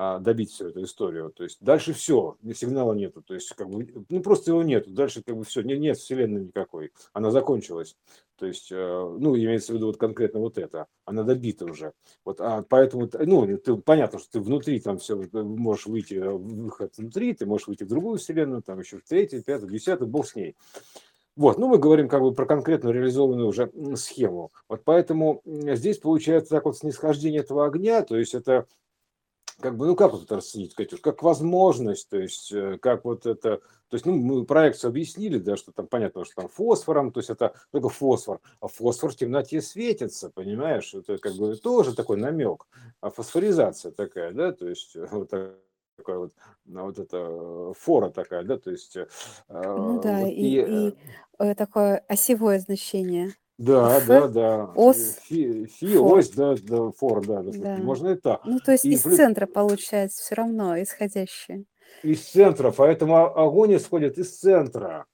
А, добить всю эту историю. То есть дальше все, сигнала нету. То есть как бы, ну просто его нету. Дальше как бы все, нет, нет вселенной никакой. Она закончилась. То есть, э, ну, имеется в виду вот конкретно вот это. Она добита уже. Вот, а поэтому, ну, ты, понятно, что ты внутри там все, можешь выйти, э, выход внутри, ты можешь выйти в другую вселенную, там еще в третью, пятую, десятую, бог с ней. Вот, ну мы говорим как бы про конкретно реализованную уже схему. Вот поэтому здесь получается так вот снисхождение этого огня, то есть это как бы, ну как вот это расценить, Катюш, как возможность, то есть э, как вот это, то есть, ну, мы проекцию объяснили, да, что там понятно, что там фосфором, то есть это только фосфор, а фосфор в темноте светится, понимаешь, это как бы тоже такой намек, а фосфоризация такая, да, то есть э, вот такая вот, вот это э, фора такая, да, то есть... Ну да, вот, и, и, и такое осевое значение. Да, Ф, да, да. ос, Фи, фи, фор. ось, да, да, фор, да, да, Да. можно и так. Ну, то есть И из плюс центра получается все равно исходящее. из центра, поэтому огонь исходит из центра.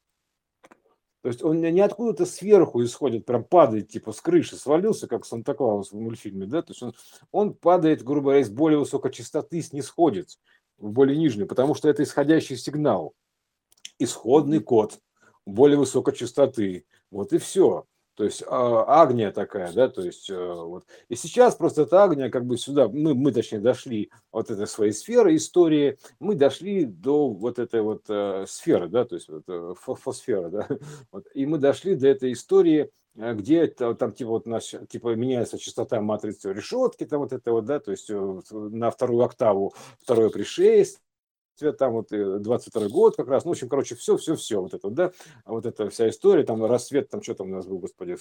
То есть он не откуда-то сверху исходит, прям падает, типа с крыши свалился, как Санта-Клаус в мультфильме, да, то есть он, он падает, грубо говоря, из более высокой частоты, снисходит в более нижнюю, потому что это исходящий сигнал, исходный код более высокой частоты, вот и все. То есть а, агния такая, да, то есть э, вот. И сейчас просто эта агния как бы сюда, мы, мы точнее дошли от этой своей сферы истории, мы дошли до вот этой вот э, сферы, да, то есть вот, э, фо- фосферы, да, вот. И мы дошли до этой истории э, где это, там типа вот наш, типа меняется частота матрицы решетки, там вот это вот, да, то есть на вторую октаву второе пришествие, там вот 22 э, год как раз, ну, в общем, короче, все, все, все, вот это, да, вот эта вся история, там рассвет, там что там у нас был, господи,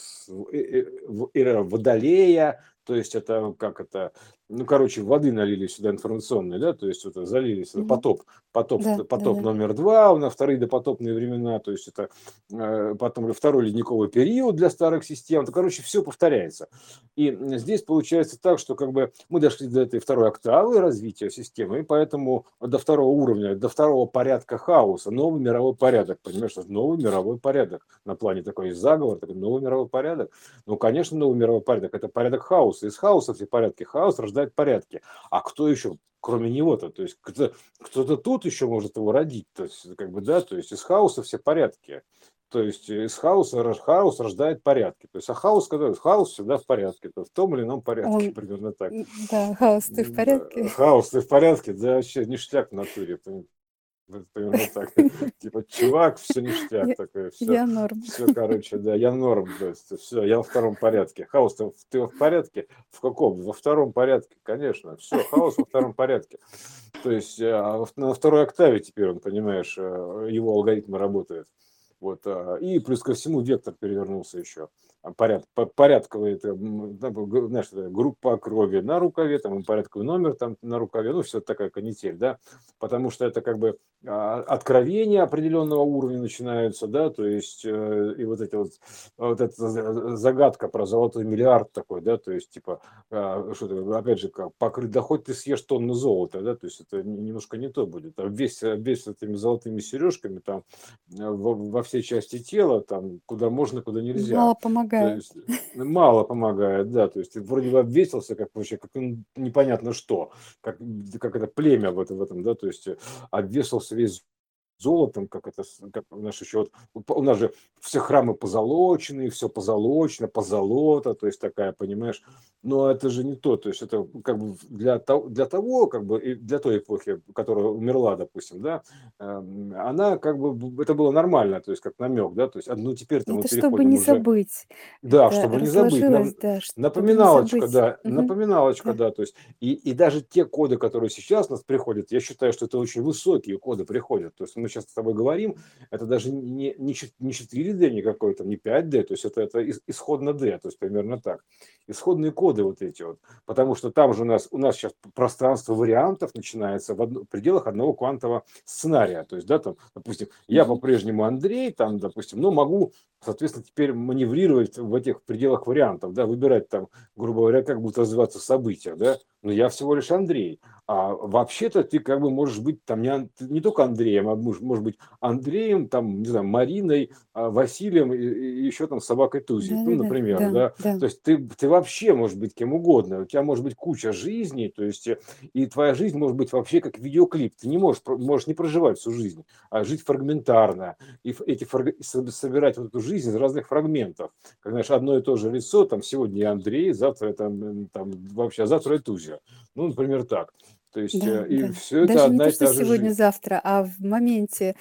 эра Водолея, то есть это как это, ну, короче, воды налили сюда информационные, да, то есть это залили сюда потоп, потоп, да, потоп да, номер два, на вторые допотопные времена, то есть это э, потом второй ледниковый период для старых систем, то, короче, все повторяется. И здесь получается так, что как бы мы дошли до этой второй октавы развития системы, и поэтому до второго уровня, до второго порядка хаоса, новый мировой порядок, понимаешь, новый мировой порядок на плане такой заговор, такой новый мировой порядок. Ну, конечно, новый мировой порядок, это порядок хаоса, из хаоса все порядки, хаос рождает порядки. А кто еще, кроме него-то? То есть кто-то, кто-то тут еще может его родить. То есть, как бы, да, то есть из хаоса все порядки. То есть из хаоса хаос рождает порядки. То есть а хаос, когда хаос всегда в порядке, то в том или ином порядке, Он, примерно так. Да, хаос ты в порядке. Хаос ты в порядке, да, вообще ништяк в натуре. Так. Типа, чувак, все ништяк такое. Все, я норм. Все, короче, да, я норм. То есть, все, я во втором порядке. Хаос, ты, ты в порядке? В каком? Во втором порядке, конечно. Все, хаос во втором порядке. То есть, а на второй октаве теперь он, понимаешь, э, его алгоритмы работают. Вот, а, и плюс ко всему вектор перевернулся еще поряд, порядковые, это, знаешь, группа крови на рукаве, там порядковый номер там на рукаве, ну, все такая канитель, да, потому что это как бы а, откровения определенного уровня начинаются, да, то есть э, и вот эти вот, вот эта загадка про золотой миллиард такой, да, то есть типа, а, что опять же, как покрыть, да хоть ты съешь тонну золота, да, то есть это немножко не то будет, а весь, весь этими золотыми сережками там э, во, во всей части тела, там, куда можно, куда нельзя. Мало помогает помогает. есть, мало помогает, да. То есть вроде бы обвесился, как вообще, как непонятно что, как, как это племя в этом, в этом, да, то есть обвесился весь золотом, как это, как наш еще вот, у нас же все храмы позолоченные, все позолочено, позолото, то есть такая, понимаешь, но это же не то, то есть это как бы для того, для того, как бы для той эпохи, которая умерла, допустим, да, эм, она как бы это было нормально, то есть как намек, да, то есть ну теперь там мы переходим чтобы не уже, забыть. да, это чтобы не забыть, нам, да, напоминалочка, забыть. да, угу. напоминалочка, да, то есть и и даже те коды, которые сейчас у нас приходят, я считаю, что это очень высокие коды приходят, то есть мы сейчас с тобой говорим, это даже не, не, не 4D никакой, там, не 5D, то есть это, это исходно D, то есть примерно так. Исходные коды вот эти вот, потому что там же у нас, у нас сейчас пространство вариантов начинается в, одно, в пределах одного квантового сценария, то есть, да, там, допустим, я по-прежнему Андрей, там, допустим, но могу, соответственно, теперь маневрировать в этих пределах вариантов, да, выбирать там, грубо говоря, как будут развиваться события, да, но я всего лишь Андрей. А вообще-то ты как бы можешь быть там не, не только Андреем, а может, быть Андреем, там, не знаю, Мариной, а, Василием и, и еще там собакой Тузей, да, ну, например, да, да. да. То есть ты, ты вообще можешь быть кем угодно, у тебя может быть куча жизней, то есть и твоя жизнь может быть вообще как видеоклип, ты не можешь, можешь не проживать всю жизнь, а жить фрагментарно, и эти фраг... собирать вот эту жизнь из разных фрагментов. Как, знаешь, одно и то же лицо, там сегодня я Андрей, завтра это там вообще, а завтра я Тузя. Ну, например, так. То есть, Да, э, и да. все это Даже не одна то, и что та же жизнь. сегодня-завтра, а в моменте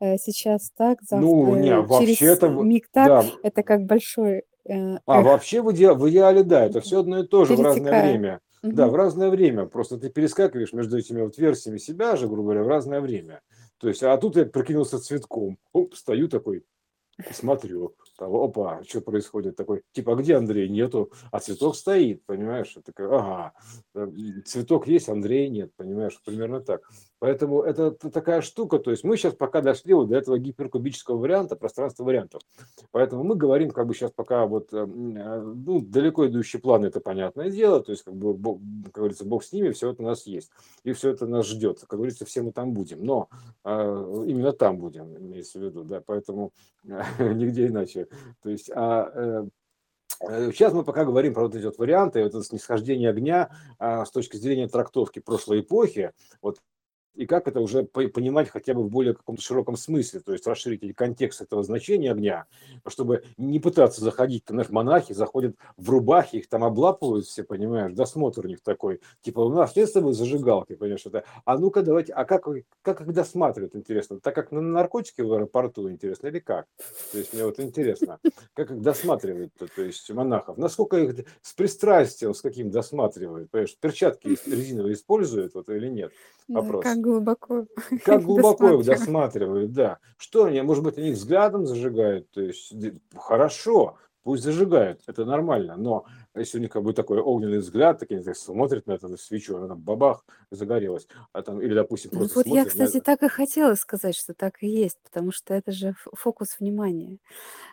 э, сейчас так, Ну, не, завтра через вообще-то, в- миг так. да, Это как большой э, а эх, вообще в идеале, в идеале, да, это все одно и то же в разное время. Да, Мгм. в разное время. Просто ты перескакиваешь между этими вот версиями себя же, грубо говоря, в разное время. То есть, а тут я прикинулся цветком. Оп, стою такой, смотрю, там, опа, что происходит такой, типа, а где Андрей? Нету, а цветок стоит, понимаешь? Я такой, ага, цветок есть, Андрей нет, понимаешь, примерно так. Поэтому это такая штука, то есть мы сейчас пока дошли вот до этого гиперкубического варианта, пространства вариантов. Поэтому мы говорим как бы сейчас пока вот, э, э, ну, далеко идущие планы, это понятное дело, то есть как бы, бог, как говорится, бог с ними, все это у нас есть, и все это нас ждет, как говорится, все мы там будем, но э, именно там будем, имеется в виду, да, поэтому нигде иначе. То есть, а Сейчас мы пока говорим про вот эти вот варианты, вот это снисхождение огня а, с точки зрения трактовки прошлой эпохи. Вот и как это уже понимать хотя бы в более каком-то широком смысле, то есть расширить контекст этого значения огня, чтобы не пытаться заходить, там, знаешь, монахи заходят в рубахи, их там облапывают все, понимаешь, досмотр у них такой, типа, у нас нет с тобой зажигалки, понимаешь, это, а ну-ка давайте, а как, как их досматривают, интересно, так как на наркотики в аэропорту, интересно, или как? То есть мне вот интересно, как их досматривают, то есть монахов, насколько их с пристрастием, с каким досматривают, понимаешь, перчатки резиновые используют вот или нет? Вопрос. Глубоко. Как глубоко их досматривают, да. Что они, может быть, они взглядом зажигают, то есть хорошо, пусть зажигают, это нормально, но если у них как бы такой огненный взгляд, такие так, смотрят на эту свечу, она там бабах, загорелась, а там, или, допустим, Ну просто вот я, кстати, так и хотела сказать, что так и есть, потому что это же фокус внимания.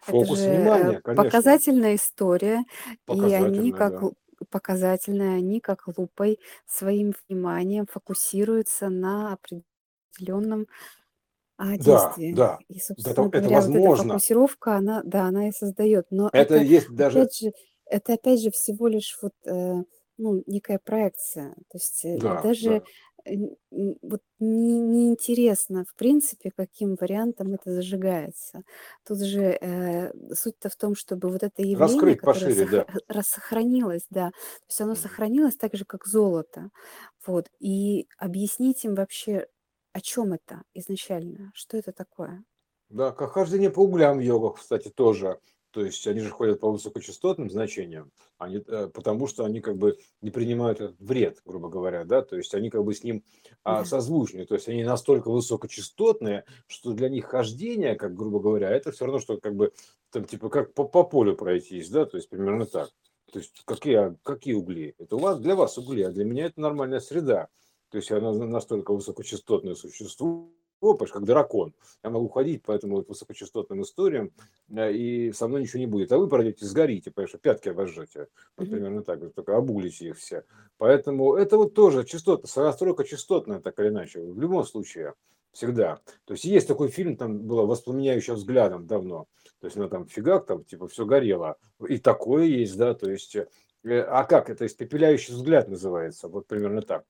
Это фокус же э, внимания, конечно, показательная история, и они как да. Показательная, они как лупой своим вниманием фокусируются на определенном а, Да, действии. да, И, это, собственно это говоря, вот эта возможно, фокусировка, она, да, она и создает. Но это это, есть даже, опять же, это опять же всего лишь вот, э, ну, некая проекция. То есть э, да, даже да, вот не, неинтересно, в принципе, каким вариантом это зажигается. Тут же э, суть-то в том, чтобы вот это явление, раскрыть которое пошире, да. сохра- раз сохранилось, да, то есть оно сохранилось так же, как золото. Вот. И объяснить им вообще, о чем это изначально, что это такое. Да, как хождение по углям в йогах, кстати, тоже. То есть они же ходят по высокочастотным значениям, они, э, потому что они как бы не принимают этот вред, грубо говоря, да, то есть они как бы с ним а, созвучны, то есть они настолько высокочастотные, что для них хождение, как грубо говоря, это все равно, что как бы там типа как по, по полю пройтись, да, то есть примерно так. То есть какие, а, какие угли? Это у вас, для вас угли, а для меня это нормальная среда. То есть она на- настолько высокочастотное существо, понимаешь, как дракон. Я могу ходить по этому вот высокочастотным историям, э, и со мной ничего не будет. А вы пройдете, сгорите, понимаешь, пятки обожжете. Вот примерно так, только обулите их все. Поэтому это вот тоже частота, настройка частотная, так или иначе, в любом случае, всегда. То есть есть такой фильм, там было «Воспламеняющее взглядом» давно. То есть, ну там фигак, там типа все горело. И такое есть, да, то есть, э, а как это, испепеляющий взгляд называется, вот примерно так.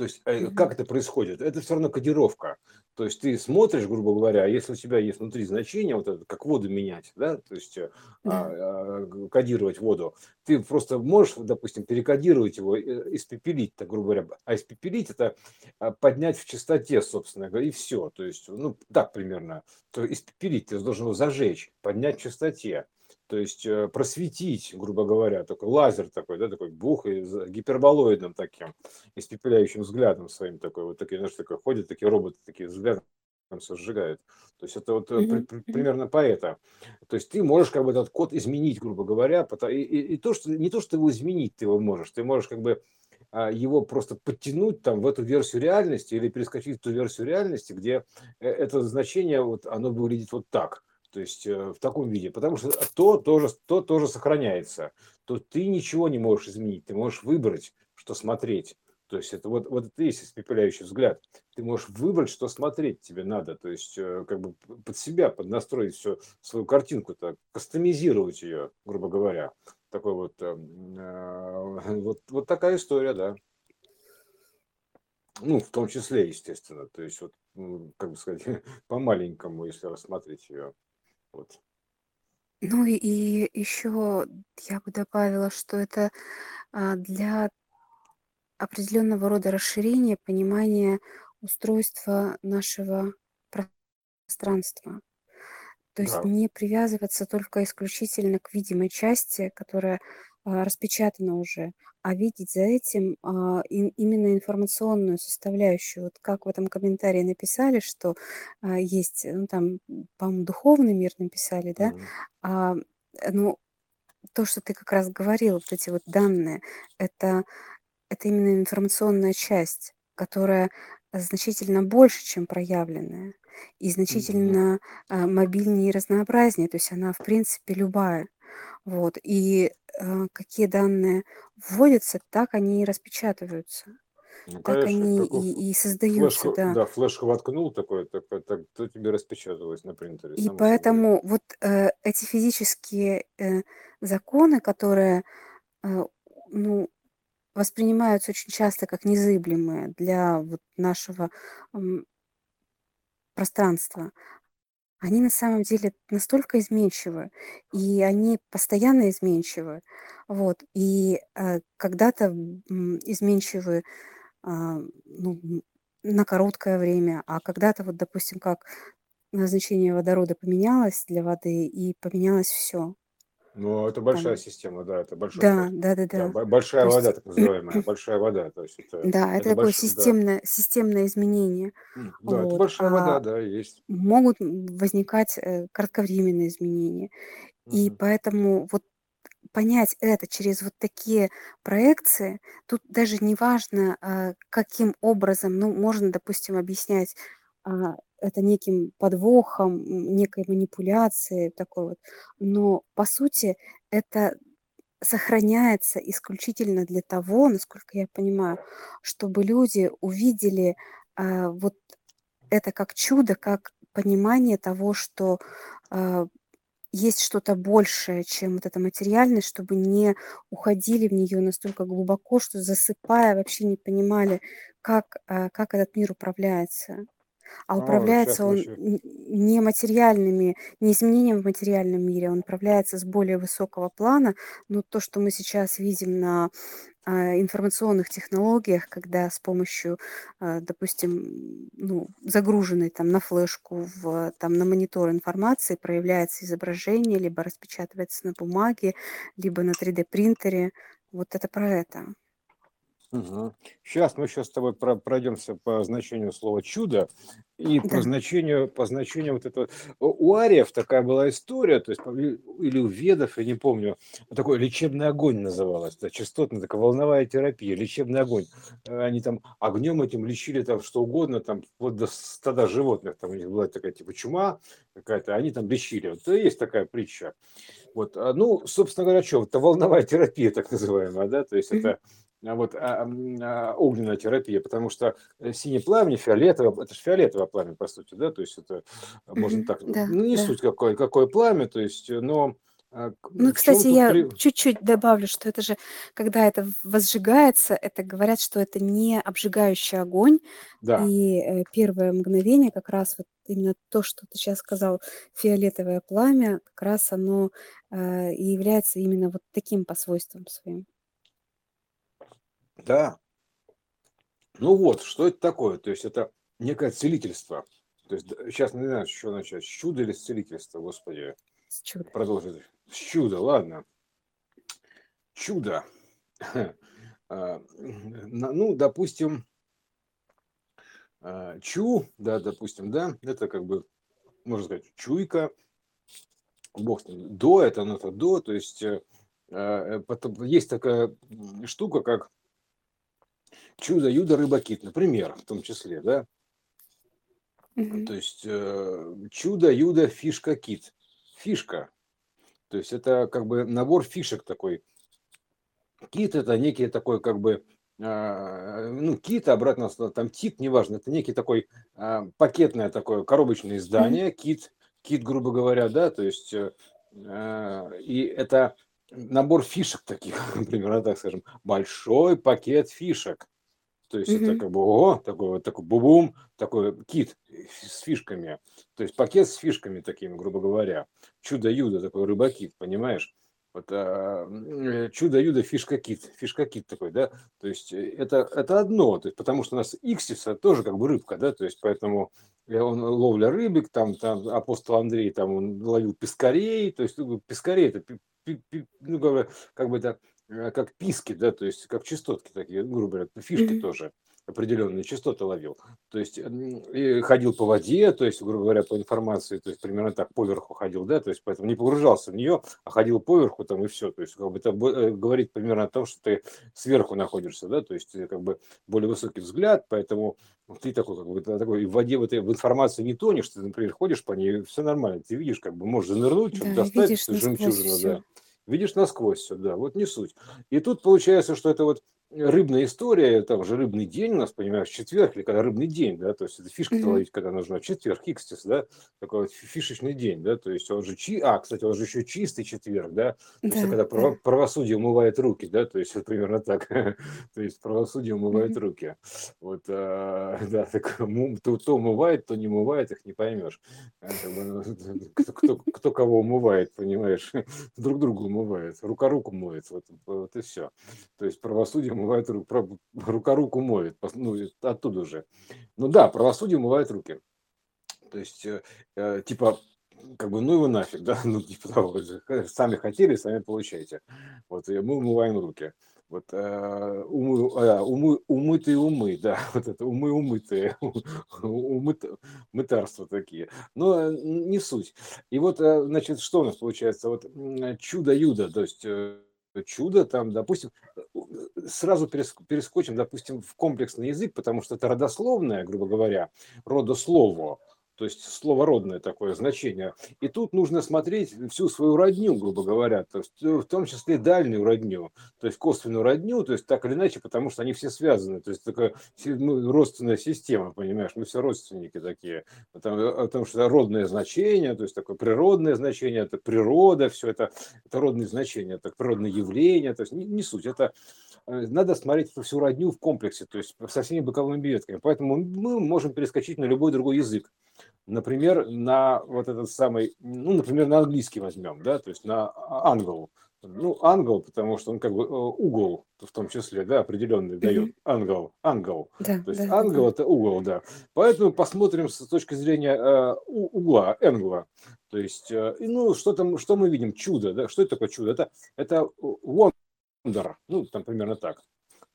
То есть, э, как это происходит? Это все равно кодировка. То есть ты смотришь, грубо говоря, а если у тебя есть внутри значение, вот это, как воду менять, да, то есть Да. а, а, кодировать воду, ты просто можешь, допустим, перекодировать его, э, испепелить, так грубо говоря. А испепелить это а, поднять в чистоте, собственно говоря, и все. То есть, ну, так примерно. То испепелить, ты должен его зажечь, поднять в чистоте. То есть э, просветить, грубо говоря, такой лазер такой, да, такой бух и гиперболоидным таким испепеляющим взглядом своим такой, вот такие, знаешь, такой ходят такие роботы, такие взглядом все сжигают. То есть это вот э, при- при- примерно по это. То есть ты можешь как бы этот код изменить, грубо говоря, пото- и, и- и то, что не то, что его изменить ты его можешь, ты можешь как бы а, его просто подтянуть там в эту версию реальности или перескочить в ту версию реальности, где э, это значение вот оно выглядит вот так, то есть э, в таком виде, потому что то тоже то тоже сохраняется, то ты ничего не можешь изменить, ты можешь выбрать, что смотреть. То есть это вот, вот это есть испепеляющий взгляд. Ты можешь выбрать, что смотреть тебе надо. То есть э, как бы под себя, поднастроить всю свою картинку, так, кастомизировать ее, грубо говоря. Такой вот, эм, э, вот, вот такая история, да. Ну, в том числе, естественно. То есть вот, как бы сказать, по-маленькому, если рассмотреть ее. Вот. Ну и, еще я бы добавила, что это а, для определенного рода расширения понимания устройства нашего пространства. То есть Да. не привязываться только исключительно к видимой части, которая а, распечатана уже, а видеть за этим а, именно информационную составляющую. Вот как в этом комментарии написали, что а, есть, ну там, по-моему, духовный мир написали, да, Мгм. а, ну, то, что ты как раз говорил, вот эти вот данные, это, это именно информационная часть, которая значительно больше, чем проявленная, и значительно а, мобильнее и разнообразнее, то есть она, в принципе, любая. Вот. И какие данные вводятся, так они и распечатываются, Ну, так конечно, они и, и создаются, флешку, да. да, флешку воткнул такой, так, так, то тебе распечаталось на принтере, И само собой. поэтому вот э, эти физические э, законы, которые, э, ну, воспринимаются очень часто как незыблемые для вот нашего пространства, они на самом деле настолько изменчивы, и они постоянно изменчивы. Вот. И э, когда-то изменчивы а, ну, на короткое время, а когда-то вот, допустим, как назначение водорода поменялось для воды, и поменялось все. Ну, это большая Там, система, да, это большой да, да, да, Да, да. большая То вода, есть, так называемая, большая вода, то есть это, да, это это такое больш, да, системное, системное изменение. да, это Вот. большая вода, А да, есть. могут возникать э, кратковременные изменения. И Мгм. поэтому вот понять это через вот такие проекции, тут даже не важно, а, каким образом, ну, можно, допустим, объяснять а, это неким подвохом, некой манипуляцией такой вот, но по сути это сохраняется исключительно для того, насколько я понимаю, чтобы люди увидели а, вот это как чудо, как понимание того, что а, есть что-то большее, чем вот эта материальность, чтобы не уходили в нее настолько глубоко, что засыпая вообще не понимали, как, а, как этот мир управляется. А сейчас управляется он не материальными, не изменением в материальном мире, он управляется с более высокого плана. Но то, что мы сейчас видим на а, информационных технологиях, когда с помощью, а, допустим, ну, загруженной там на флешку, в, там на монитор информации проявляется изображение, либо распечатывается на бумаге, либо на 3D-принтере. Вот это про это. Угу. Сейчас мы еще с тобой про пройдемся по значению слова чудо и по значению, по значению вот этого. У ариев такая была история, то есть или у ведов, я не помню, такой лечебный огонь называлось, да, частотная такая волновая терапия, лечебный огонь. Они там огнем этим лечили там что угодно, там вот до стада животных, там у них была такая типа чума какая-то, они там лечили. Вот есть такая притча. Вот, а, ну, собственно говоря, что, это волновая терапия так называемая, да, то есть это вот, а, а, огненная терапия, потому что э, синее пламя, фиолетовое, это же фиолетовое пламя, по сути, да, то есть это можно так, Да, ну, не да. суть какое, какое пламя, то есть, но ну, кстати, я при... чуть-чуть добавлю, что это же, когда это возжигается, это говорят, что это не обжигающий огонь. Да. И э, первое мгновение, как раз вот именно то, что ты сейчас сказал, фиолетовое пламя, как раз оно э, и является именно вот таким по свойствам своим. Да. Ну вот, что это такое? То есть это некое целительство. То есть сейчас не знаю, что начать. С чуда или с целительства, господи. С чуда. Продолжить. С чуда, ладно. Чудо. А, ну, допустим, а, чу, да, допустим, да, это как бы, можно сказать, чуйка, бог до, это оно то до, то есть э, э, потом, есть такая штука, как чудо-юдо рыба-кит, например, в том числе, да, Мгм. то есть э, чудо-юдо фишка-кит, фишка, то есть это как бы набор фишек такой. Кит это некий такой как бы а, ну, кит, обратно там тит, неважно, это некий такой а, пакетное такое коробочное издание, кит, кит, грубо говоря, да, то есть э, а, и это набор фишек таких, например, так скажем, большой пакет фишек. То есть это как бы ого, такой вот такой бубум, такой кит с фишками. То есть пакет с фишками такими, грубо говоря. Чудо-юдо, такой рыбакит, понимаешь? Вот а, э, чудо-юдо фишка-кит, фишка-кит такой, да, то есть э, это, это одно, то есть, потому что у нас иксиса тоже как бы рыбка, да, то есть поэтому э, он ловля рыбик, там, там апостол Андрей, там он ловил пескарей, то есть ну, пескарей это, ну, говоря, как бы это Э, как писки, да, то есть как частотки такие, грубо говоря, фишки mm-hmm. тоже определенные частоты ловил. То есть и ходил по воде, то есть, грубо говоря, по информации, то есть примерно так поверху ходил, да, то есть поэтому не погружался в нее, а ходил поверху там и все. То есть как бы это э, говорит примерно о том, что ты сверху находишься, да, то есть как бы более высокий взгляд, поэтому ты такой, как бы, такой в воде в этой в информации не тонешь, ты, например, ходишь по ней, все нормально, ты видишь, как бы можешь занырнуть, что-то да, достать, жемчужину, да видишь насквозь все, да, вот не суть. И тут получается, что это вот рыбная история, там же рыбный день у нас, понимаешь, четверг, или когда рыбный день, да, то есть это фишка Мгм. ловить, когда нужно четверг, икстис, да, такой вот фишечный день, да, то есть он же, чи... а, кстати, он же еще чистый четверг, да, то есть Да, когда да. право- правосудие умывает руки, да, то есть вот примерно так, то есть правосудие умывает Мгм. руки, вот, а, да, так, то, то умывает, то не умывает, их не поймешь, А, ну, кто, кто, кто кого умывает, понимаешь, друг друга умывает, рука руку моет, вот, вот и все. То есть правосудие умывает прав- рука руку моет, ну, оттуда уже. Ну да, правосудие умывает руки. То есть, э, э, типа, как бы, ну его нафиг, да, ну, типа того, э, сами хотели, сами получаете. Вот, и мы умываем руки. Вот, э, умы, а, умы, умытые умы, да, вот это умы умытые, умыт, мытарства такие. Но э, не суть. И вот, э, значит, что у нас получается? Вот м, чудо-юдо, то есть э, чудо там, допустим, э, сразу перес- перескочим, допустим, в комплексный язык, потому что это родословное, грубо говоря, родослово, то есть словородное такое значение. И тут нужно смотреть всю свою родню, грубо говоря, то есть, э, в том числе дальнюю родню, то есть косвенную родню, то есть так или иначе, потому что они все связаны, то есть такая ну, родственная система, понимаешь, мы все родственники такие, потому, э, потому что родное значение, то есть такое природное значение, это природа, все это, это родные значения, это природные явления, то есть не, не суть, это надо смотреть всю родню в комплексе, то есть со всеми боковыми ветками. Поэтому мы можем перескочить на любой другой язык. Например, на вот этот самый, ну, например, на английский возьмем, да, то есть на англ. Ну, англ, потому что он как бы э, угол в том числе, да, определенный дает. Англ, англ. Да, То есть да, англ да. это угол, да. Поэтому посмотрим с точки зрения э, угла, энгла. То есть, э, ну, что там, что мы видим? Чудо, да? Что это такое чудо? Это, это wonder, ну, там примерно так.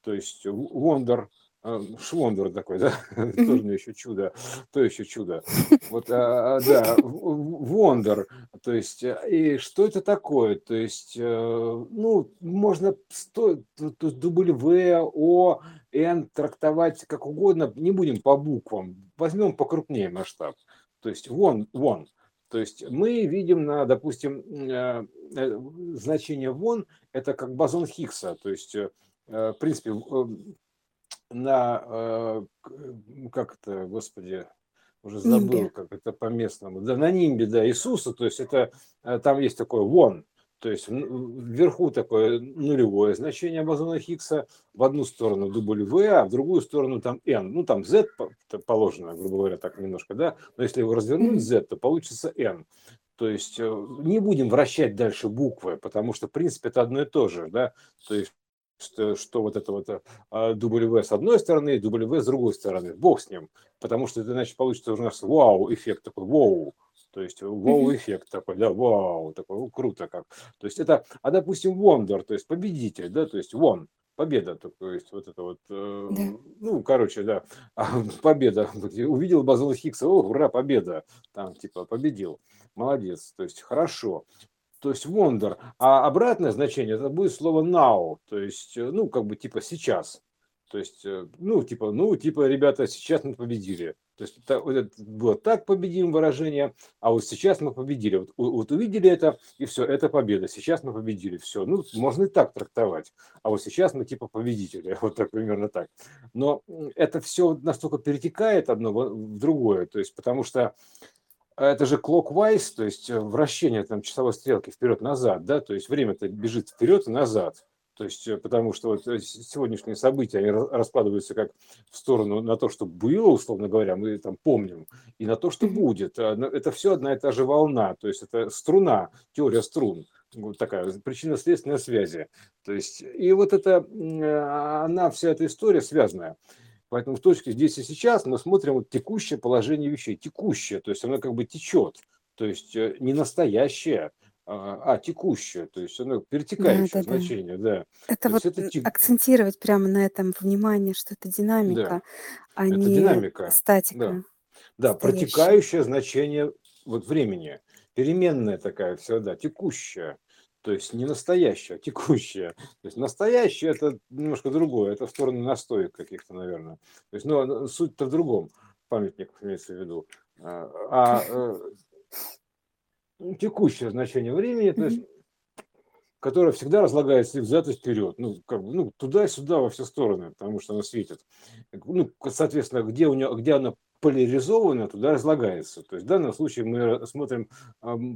То есть wonder, э, швондер такой, да, тоже еще чудо, то еще чудо. Вот, а, да, wonder, то есть, э, и что это такое? То есть, э, ну, можно сто, тут W, O, N трактовать как угодно, не будем по буквам, возьмем покрупнее масштаб. То есть, one, one. То есть мы видим на, допустим, э, э, значение вон это как бозон Хиггса, то есть, э, в принципе, на, как это, господи, уже забыл, Нимбе. как это по-местному, да, на нимбе, да, Иисуса, то есть это, там есть такое вон, то есть вверху такое нулевое значение бозона Хиггса, в одну сторону W, а в другую сторону там N, ну там Z положено, грубо говоря, так немножко, да, но если его развернуть. Z, то получится N. То есть э, не будем вращать дальше буквы, потому что, в принципе, это одно и то же, да, то есть что, что вот это вот а, W с одной стороны, W с другой стороны. Бог с ним. Потому что это иначе получится у нас вау-эффект такой, вау. То есть вау-эффект такой, да, вау, такой, круто как. То есть это, а допустим, wonder, то есть победитель, да, то есть won, победа, то есть вот это вот, э, Да. ну, короче, да, а, победа. Увидел Базила Хиггса, о, ура, победа, там, типа, победил, молодец, то есть хорошо то есть wonder, а обратное значение это будет слово now, то есть, э, ну, как бы типа сейчас. То есть, э, ну, типа, ну, типа, ребята, сейчас мы победили. То есть, вот это было так победим выражение, а вот сейчас мы победили. Вот, вот увидели это, и все, это победа. Сейчас мы победили, все. Ну, можно и так трактовать. А вот сейчас мы типа победители, вот так примерно так. Но это все настолько перетекает одно в в другое, то есть, потому что а это же clockwise, то есть э, вращение там часовой стрелки вперед-назад, да, то есть время-то бежит вперед и назад. То есть, э, потому что вот э, сегодняшние события, они ра- раскладываются как в сторону на то, что было, условно говоря, мы там помним, и на то, что будет. А, Это все одна и та же волна, то есть это струна, теория струн, вот такая причинно-следственная связи. То есть, и вот это, а, она, вся эта история связанная. Поэтому в точке здесь и сейчас мы смотрим вот текущее положение вещей. Текущее, то есть оно как бы течет. То есть э, не настоящее, а а текущее. То есть оно Да, перетекающее да, да. значение, да. Это То вот это м, те- акцентировать прямо на этом внимание, что это да, динамика, а это не динамика. Да, статика да, стоящая. протекающее значение вот времени. Переменная такая всегда, текущая. То есть не настоящее, а текущее. То есть настоящее это немножко другое, это в сторону настоек каких-то, наверное. То есть, но ну, суть-то в другом, памятник имеется в виду. А а, э, текущее значение времени, то есть Мгм. которая всегда разлагается взад и вперед, ну, как бы, ну, туда-сюда, во все стороны, потому что она светит. Ну, соответственно, где, у нее, где она поляризована, туда разлагается. То есть в данном случае мы смотрим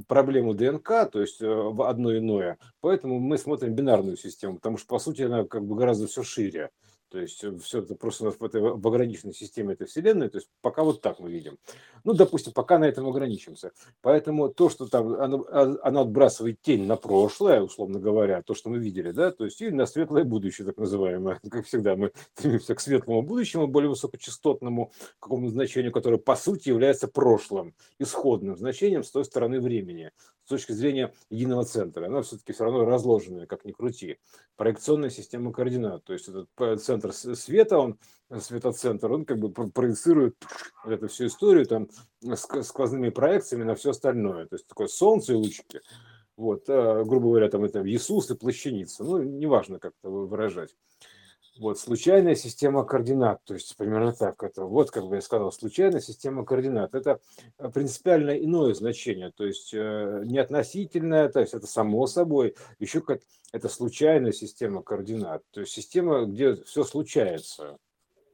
проблему ДНК, то есть э, одно иное, поэтому мы смотрим бинарную систему, потому что, по сути, она как бы гораздо все шире. То есть все это просто в, этой, в ограниченной системе этой Вселенной. То есть пока вот так мы видим. Ну, допустим, пока на этом ограничимся. Поэтому то, что там а, оно отбрасывает тень на прошлое, условно говоря, то, что мы видели, да, то есть и на светлое будущее, так называемое. Как всегда, мы стремимся к светлому будущему, более высокочастотному какому значению, которое по сути является прошлым, исходным значением с той стороны времени точки зрения единого центра. Она все-таки все равно разложенная, как ни крути. Проекционная система координат. То есть этот центр света, он светоцентр, он как бы проецирует эту всю историю там сквозными проекциями на все остальное. То есть такое солнце и лучики. Вот, а, грубо говоря, там это Иисус и плащаница. Ну, неважно, как это выражать. Вот, случайная система координат, то есть примерно так. Это, вот, как бы я сказал, случайная система координат. Это э, принципиально иное значение, то есть э, не относительное, то есть это само собой, еще как это случайная система координат, то есть система, где все случается.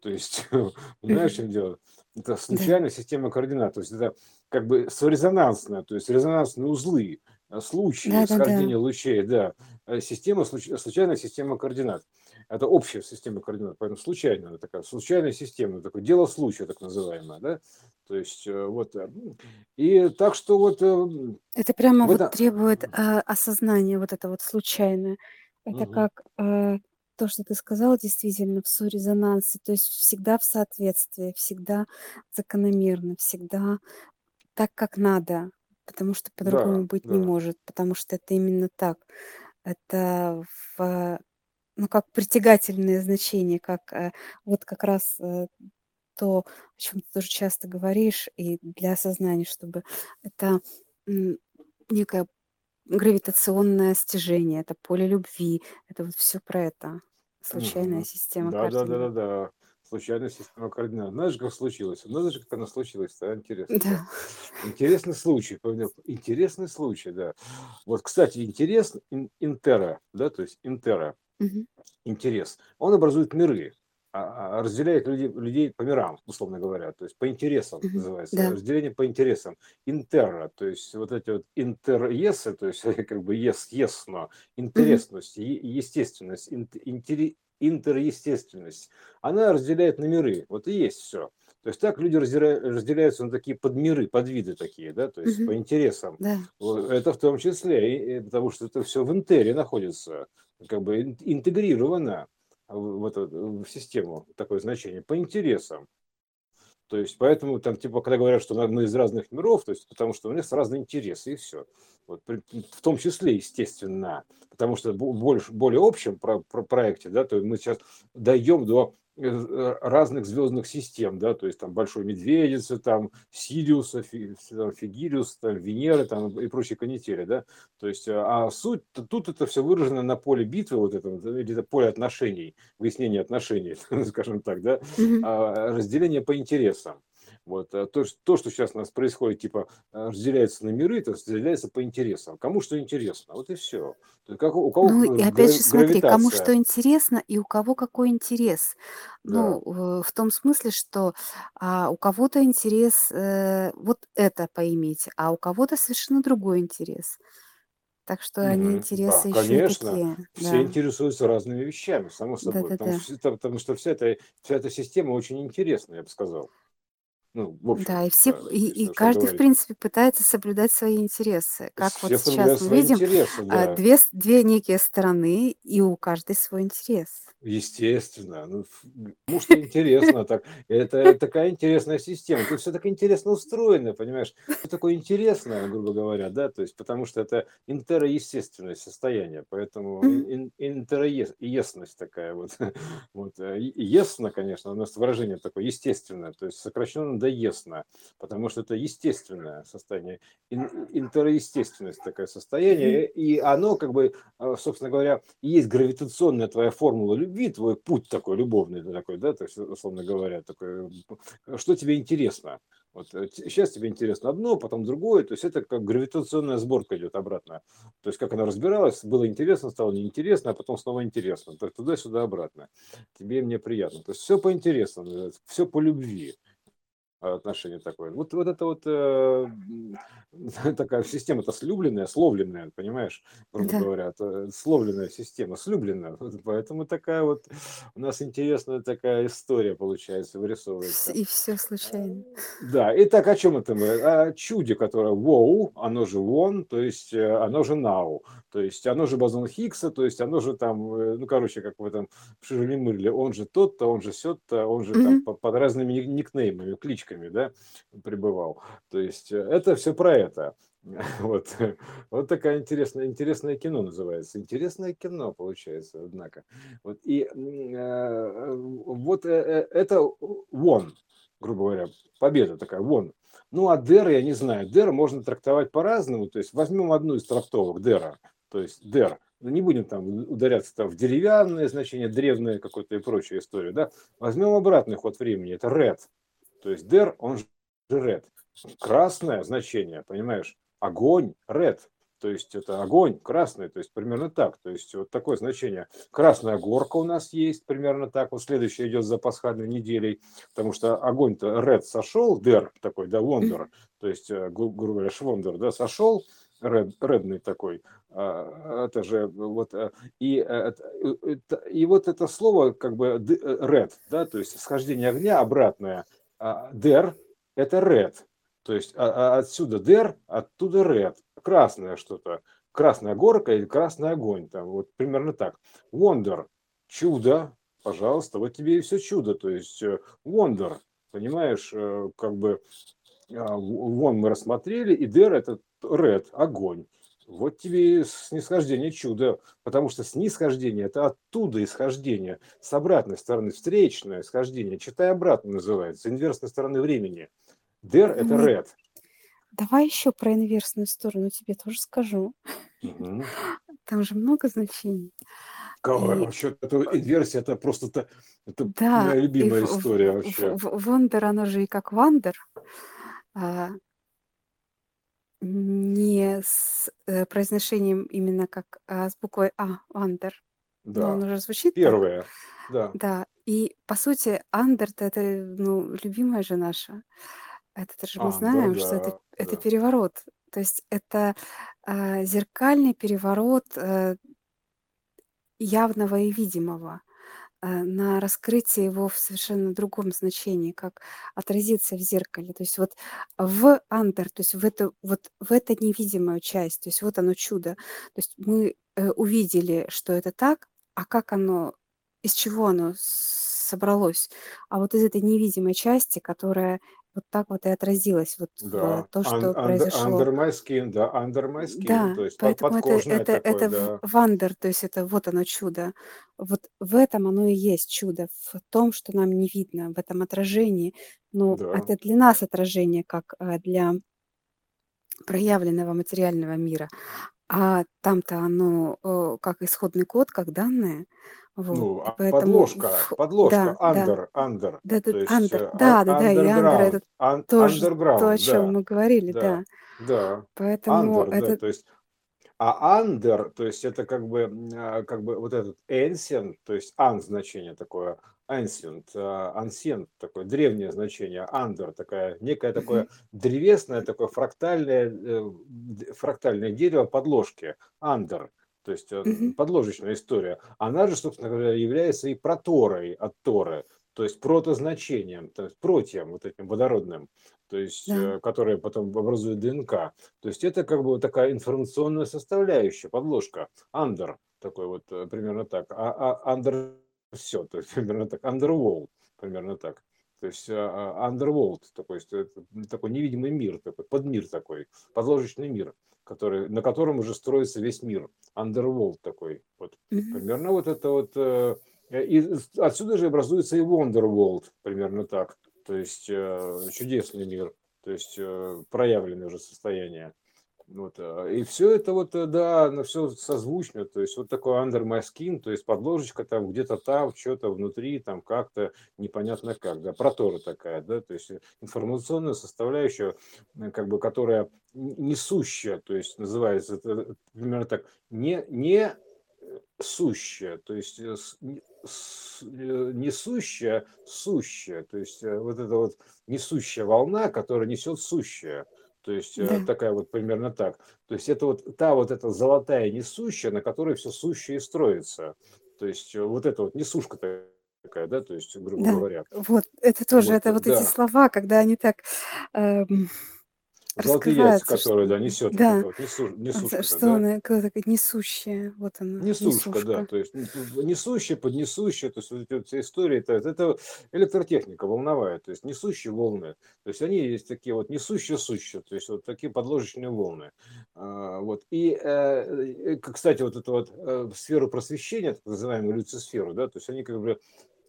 То есть, знаешь, что дело? Это случайная система координат, то есть это как бы сорезонансная, то есть резонансные узлы, э, случаи да, схождения да, да. лучей, да, система, случайная система координат это общая система координат, поэтому случайная, такая случайная система, такое дело случая, так называемое, да, то есть э, вот, э, и так что вот... Э, это прямо вот это... требует э, осознания, вот это вот случайное, это угу. как э, то, что ты сказал, действительно в сорезонансе, то есть всегда в соответствии, всегда закономерно, всегда так, как надо, потому что по-другому да, быть да. не может, потому что это именно так. Это в ну, как притягательное значение, как э, вот как раз э, то, о чем ты тоже часто говоришь, и для осознания, чтобы это м, некое гравитационное стяжение, это поле любви, это вот все про это. Случайная Мгм. система Да, да, да, да, координат. да. Случайная система координат. Знаешь, как случилось? Знаешь, как она случилась? Да, интересно, да. Да. Интересный случай. понял? Интересный случай, да. Вот, кстати, интерес ин- интера, да, то есть интера интерес, он образует миры, а, а, разделяет людей, людей по мирам, условно говоря, то есть по интересам Мгм. называется, Да. разделение по интересам, интерра, то есть вот эти вот интересы, то есть как бы ес, есно, Мгм. интересность, е- естественность, ин- интери- интерестественность, она разделяет на миры, вот и есть все. То есть так люди разделя- разделяются на такие подмиры, подвиды такие, да, то есть Мгм. по интересам. Да. Вот Это в том числе, и- и потому что это все в интере находится как бы интегрировано в, эту, в систему такое значение по интересам. То есть поэтому там типа когда говорят, что мы из разных миров, то есть потому что у нас разные интересы и все. Вот, в том числе, естественно, потому что больше, более общем про, про проекте, да, то мы сейчас дойдем до разных звездных систем, да, то есть там Большой Медведицы, там Сириуса, Фигириус, там Венеры там, и прочие канители, да, то есть, а суть, тут это все выражено на поле битвы, вот это, или это поле отношений, выяснения отношений, скажем так, да, а разделение по интересам. Вот. То, то, что сейчас у нас происходит, типа, э, разделяется на миры, то разделяется по интересам. Кому что интересно, вот и все. Как, у кого ну, и опять же, смотри, кому что интересно и у кого какой интерес. Да. Ну, в том смысле, что а, у кого-то интерес э, вот это поиметь, а у кого-то совершенно другой интерес. Так что угу. они интересы да, еще конечно. такие. Все да. интересуются разными вещами, само собой. Да, да, потому, да. Что, потому что вся эта, вся эта система очень интересная, я бы сказал. Ну, в общем, Да, и все, и, и каждый, в принципе, пытается соблюдать свои интересы. Как вот Все сейчас мы видим, интересы, а, да. две, две некие стороны, и у каждой свой интерес. Естественно. Ну, потому что интересно так. Это такая интересная система. Тут все так интересно устроено, понимаешь? Что такое интересное, грубо говоря, да? То есть, потому что это интероестественное состояние. Поэтому ин, интероестность такая вот. вот. Э, Есно, конечно, у нас выражение такое естественное. То есть, сокращенно до ясно, потому что это естественное состояние, интерестественность такое состояние, и оно как бы, э, собственно говоря, есть гравитационная твоя формула любви, твой путь такой любовный такой, да, то есть, условно говоря, такой, что тебе интересно, Вот сейчас тебе интересно одно, потом другое, то есть это как гравитационная сборка идет обратно. То есть как она разбиралась, было интересно, стало неинтересно, а потом снова интересно. Так туда-сюда обратно. Тебе мне приятно. То есть все по интересу, все по любви отношение такое. Вот, вот это вот э, такая система-то слюбленная, словленная, понимаешь, грубо да. говоря, словленная система, слюбленная. Поэтому такая вот у нас интересная такая история получается, вырисовывается. И все случайно. Да, и так о чем это мы? О чуде, которое wow, оно же won, то есть э, оно же now, то есть оно же бозон Хиггса, то есть оно же там, э, ну, короче, как в этом Ширли Мырле, он же тот-то, он же сет-то, он же mm-hmm. там под разными никнеймами, кличками птичками, да, пребывал. То есть э, это все про это. Вот, вот такая интересная, интересное кино называется. Интересное кино получается, однако. Вот, и э, вот э, э это вон, грубо говоря, победа такая, вон. Ну, а Дер, я не знаю, Дер можно трактовать по-разному. То есть возьмем одну из трактовок Дера, то есть Дер. Ну, не будем там ударяться там, в деревянное значение, древнее какое-то и прочую историю. Да? Возьмем обратный ход времени, это Red. То есть der, он же red. Красное значение, понимаешь? Огонь, red. То есть это огонь красный, то есть примерно так. То есть вот такое значение. Красная горка у нас есть, примерно так. Вот следующее идет за пасхальной неделей, потому что огонь-то red сошел, der такой, да, wonder, то есть, э, грубо говоря, швондер, да, сошел, ред, редный такой, а, это же вот э, и, э, и вот это слово как бы red, да, то есть схождение огня обратное, der – это red. То есть а, а отсюда der, оттуда red. Красное что-то. Красная горка или красный огонь. Там, вот примерно так. Wonder – чудо. Пожалуйста, вот тебе и все чудо. То есть э, wonder, понимаешь, э, как бы вон мы рассмотрели, и der – это red, огонь. Вот тебе снисхождение чудо, потому что снисхождение – это оттуда исхождение, с обратной стороны, встречное исхождение. Читай обратно называется, инверсной стороны времени. Der – это red. Давай еще про инверсную сторону тебе тоже скажу. Угу. Там же много значений. Какая, и... Вообще, это инверсия, это просто это, это да, моя любимая история вообще. Вондер, оно же и как вандер. А, не с, э, произношением именно как, а, с буквой А, "андер", но он уже звучит так. первое, да. Да, и по сути "андер" это, ну, любимая же наша. Это же мы Андер, знаем, что это да, это да. переворот. То есть это, а, зеркальный переворот, э явного и видимого. Э, на раскрытие его в совершенно другом значении, как отразиться в зеркале. То есть вот в андер, то есть в эту, вот в эту невидимую часть, то есть вот оно чудо. То есть мы э, увидели, что это так, а как оно, из чего оно собралось. А вот из этой невидимой части, которая вот так вот и отразилось вот в то, что under, произошло. under my skin, да, under my skin, Да, то есть под- поэтому это, подкожное это, такое, это да. вандер, то есть это вот оно чудо. Вот в этом оно и есть чудо, в том, что нам не видно, в этом отражении. Но Да, это для нас отражение, как а, для проявленного материального мира. А там-то оно э, как исходный код, как данные. Вот. ну, а поэтому подложка, в- подложка, да, да, under, under, да, то да, андер, э, да, да, да, и андер underground, это un- тоже то, о underground, чем да, мы говорили, да, да. да, Поэтому under, да, это, то есть А under, то есть это как бы, а, как бы вот этот ancient, то есть an значение такое, ancient, а, ancient такое древнее значение, under такая некое такое древесное такое фрактальное э, фрактальное дерево подложки, under, то есть э, подложечная история. Она же, собственно говоря, является и проторой от Торы, то есть протозначением, то есть протием вот этим водородным то есть, да. э, которая потом образует ДНК. То есть это как бы такая информационная составляющая, подложка, under, такой вот э, примерно так, а, а under все, то есть примерно так, underworld, примерно так. То есть а, а, underworld, такой, такой невидимый мир, такой подмир такой, подложечный мир, который, на котором уже строится весь мир. Underworld такой. Вот. Примерно вот это вот. э, И отсюда же образуется и Wonderworld, примерно так. То есть э, чудесный мир, то есть э, проявленное уже состояние. Вот, а, и все это вот, э, да, оно все созвучно, то есть вот такой under my skin, то есть подложечка там где-то там, что-то внутри, там как-то непонятно как, да, протора такая, да, то есть информационная составляющая, э, как бы, которая несущая, то есть называется это примерно так, не, не сущая, то есть несущая, сущая, то есть вот эта вот несущая волна, которая несет сущая. То есть э, Да. такая вот примерно так. То есть это вот та вот эта золотая несущая, на которой все сущее и строится. То есть э, вот эта вот несушка такая, да, то есть, грубо Да. говоря. Вот, это тоже, Вот, это вот эти да. слова, когда они так эм, Золотые яйца, раскрываются, которые, да, несет да, вот несу- несушка, что да. она несущая, вот она, Несушка, да, то есть несущая, поднесущая, то есть вот эти все истории, это, это электротехника волновая, то есть несущие волны, то есть они есть такие вот несущие сущие, то есть вот такие подложечные волны. А, Вот. И, э, кстати, вот эту вот э, сферу просвещения, так называемую люцисферу, да, то есть они как бы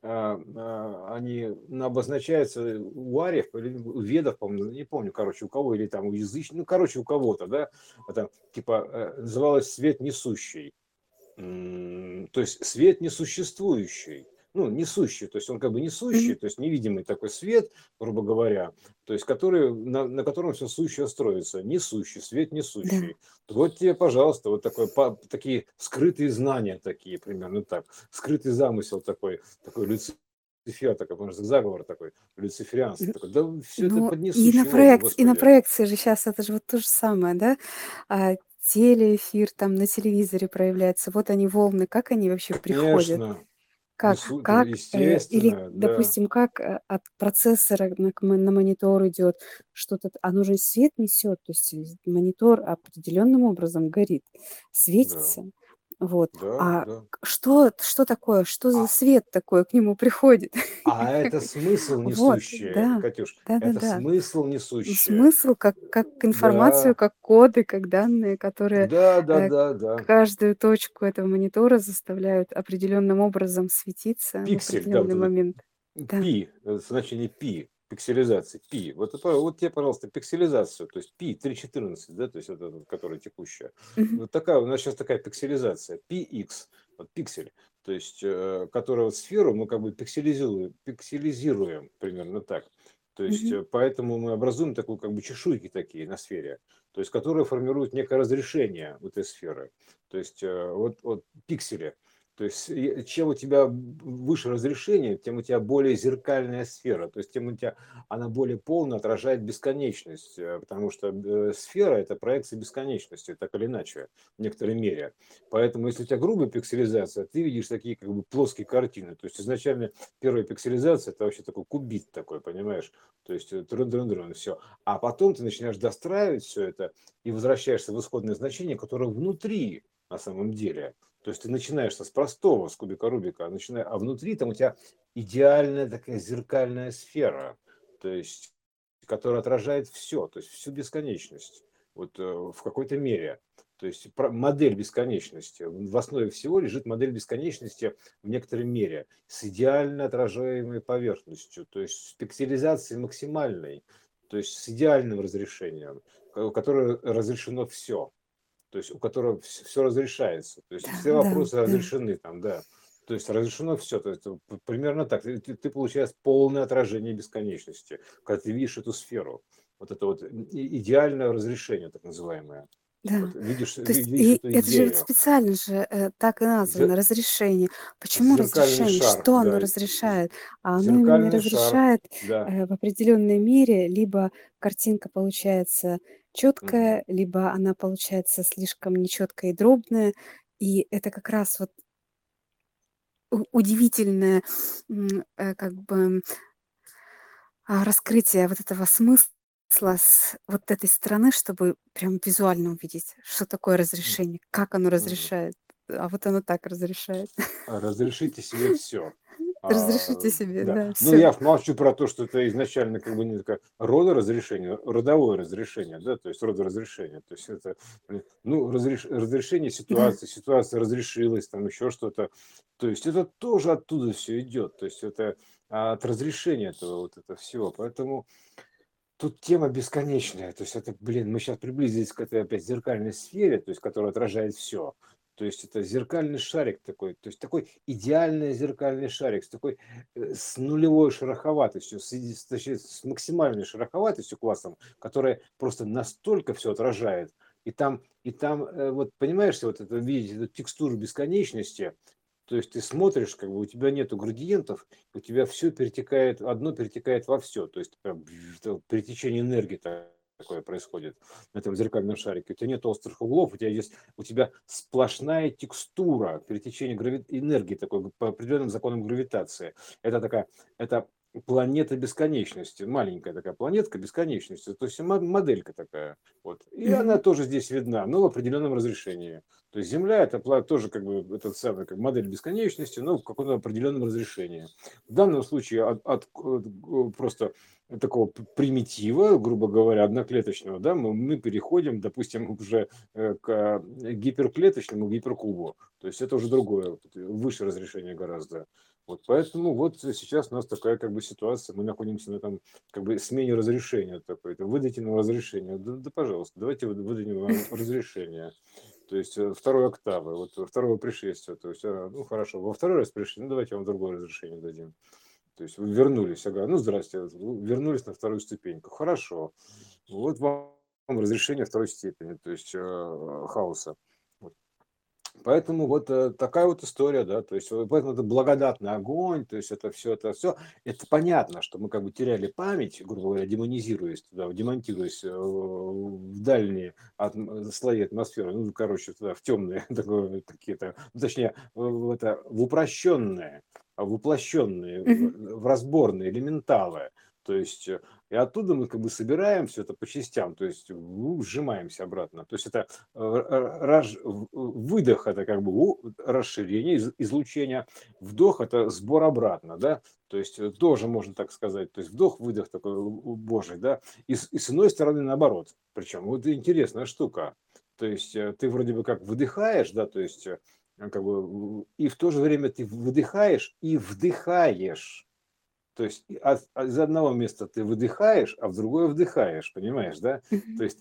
они ну, обозначаются у ариев или у ведов, по-моему, не помню, короче, у кого, или там у язычников, ну, короче, у кого-то, да, это, типа, э, называлось свет несущий. То есть свет несуществующий, ну, несущий, то есть он как бы несущий, то есть невидимый такой свет, грубо говоря, то есть который, на, на котором все сущее строится, несущий, свет Да. несущий. Вот тебе, пожалуйста, вот такой, по- такие скрытые знания такие, примерно так, скрытый замысел такой, такой Люцифер, такой, может, заговор такой, люциферианство такой, да все это Ну, под и на проекции, и на проекции же сейчас это же вот то же самое, да? А, телеэфир там на телевизоре проявляется, вот они волны, как они вообще приходят? Как, несу, как, э, или, да, допустим, как э, от процессора на, на монитор идет что-то, оно же свет несет, то есть э, монитор определенным образом горит, да, светится, вот. да, А да. что, что такое, что за А, свет такой к нему приходит? А это смысл Вот, несущее, да, Катюш, да, да, это да. смысл И несущее. смысл как, как информацию, Да, как коды, как данные, которые да, да, э, да, да. каждую точку этого монитора заставляют определенным образом светиться в Пиксель, да, вот определенный это момент. Да. пи, э, значение пи, пикселизации, пи. Вот, это, вот тебе, пожалуйста, пикселизацию, то есть пи 3.14, да, то есть вот эта, которая текущая. Вот такая, у нас сейчас такая пикселизация, px, вот пиксель, то есть, э, которая вот сферу мы как бы пикселизируем, пикселизируем примерно так. То есть, э, поэтому мы образуем такую как бы чешуйки такие на сфере, то есть, которые формируют некое разрешение этой сферы. То есть, э, вот, вот пиксели. То есть, чем у тебя выше разрешение, тем у тебя более зеркальная сфера, то есть, тем у тебя она более полно отражает бесконечность, э, потому что э, сфера– это проекция бесконечности, так или иначе, в некоторой мере. Поэтому, если у тебя грубая пикселизация, ты видишь такие как бы плоские картины. То есть, изначально первая пикселизация– это вообще такой кубит такой, понимаешь? То есть, трун-трун-трун, все. А потом ты начинаешь достраивать все это и возвращаешься в исходное значение, которое внутри на самом деле. То есть ты начинаешь с простого, с кубика Рубика, а, начиная, а внутри там у тебя идеальная такая зеркальная сфера, то есть, которая отражает все, то есть всю бесконечность, вот э, в какой-то мере. То есть модель бесконечности. В основе всего лежит модель бесконечности в некоторой мере с идеально отражаемой поверхностью, то есть с пикселизацией максимальной, то есть с идеальным разрешением, ко- которое разрешено все то есть у которого все разрешается, то есть Да, все вопросы да. разрешены там, да. То есть разрешено все, то есть примерно так. Ты, ты- получаешь полное отражение бесконечности, когда ты видишь эту сферу. Вот это вот идеальное разрешение, так называемое. Да. Вот видишь, То есть видишь и это же идею. специально же э, так и названо Зер- разрешение. Почему зеркальный разрешение? шар, Что оно да. разрешает? А оно именно Зеркальный шар, разрешает да. э, в определенной мере, либо картинка получается. Четкая, либо она получается слишком нечеткая и дробная. И это как раз вот удивительное э, как бы а, раскрытие вот этого смысла с вот этой стороны, чтобы прям визуально увидеть, что такое разрешение, как оно разрешает. А вот оно так разрешает. Разрешите себе все. Разрешите себе, да. да, Ну, я молчу про то, что это изначально как бы не такое родоразрешение, родовое разрешение, да, то есть родоразрешение. То есть это, ну, разреш, разрешение ситуации, ситуация разрешилась, там еще что-то. То есть это тоже оттуда все идет. То есть это от разрешения этого вот это всего. Поэтому тут тема бесконечная. То есть это, блин, мы сейчас приблизились к этой опять зеркальной сфере, то есть которая отражает все. То есть это зеркальный шарик такой, то есть такой идеальный зеркальный шарик с такой э, с нулевой шероховатостью, с, с, с максимальной шероховатостью классом, которая просто настолько все отражает. И там, и там, э, вот понимаешь, вот это видеть эту текстуру бесконечности, то есть ты смотришь, как бы у тебя нету градиентов, у тебя все перетекает, одно перетекает во все. То есть прям, перетечение энергии такое происходит на этом зеркальном шарике. У тебя нет острых углов, у тебя есть у тебя сплошная текстура перетечения грави... энергии такой по определенным законам гравитации. Это такая, это планета бесконечности, маленькая такая планетка бесконечности, то есть моделька такая. Вот. И она тоже здесь видна, но в определенном разрешении. То есть Земля это тоже как бы этот самый как модель бесконечности, но в каком-то определенном разрешении. В данном случае от, от, от просто такого примитива, грубо говоря, одноклеточного, да, мы, мы переходим, допустим, уже э, к гиперклеточному гиперкубу. То есть это уже другое, выше разрешение гораздо. Вот поэтому вот сейчас у нас такая как бы ситуация, мы находимся на этом как бы смене разрешения такой, это выдайте нам разрешение. Да, да пожалуйста, давайте выдадим вам разрешение. То есть э, второй октавы, вот второго пришествия. То есть, а, ну хорошо, во второй раз пришли, ну давайте вам другое разрешение дадим. То есть вы вернулись, ага, ну здрасте, вернулись на вторую ступеньку. Хорошо, вот вам разрешение второй степени, то есть э, хаоса. Поэтому вот э, такая вот история, да, то есть поэтому это благодатный огонь, то есть это все, это все, это понятно, что мы как бы теряли память, грубо говоря, демонизируясь туда, демонтируясь э, в дальние от, слои атмосферы, ну, короче, туда, в темные, такие-то, ну, точнее, в, это, в упрощенные, воплощенные, в разборные, элементалы, то есть э, и оттуда мы как бы собираем все это по частям, то есть сжимаемся обратно. То есть это э, раж, выдох это как бы расширение, излучения, вдох это сбор обратно, да, то есть э, тоже можно так сказать, то есть вдох-выдох такой божий, да, и, и с иной стороны наоборот. Причем вот интересная штука. То есть ты вроде бы как выдыхаешь, да, то есть как бы, и в то же время ты выдыхаешь и вдыхаешь. То есть от, из одного места ты выдыхаешь, а в другое вдыхаешь, понимаешь, да? То есть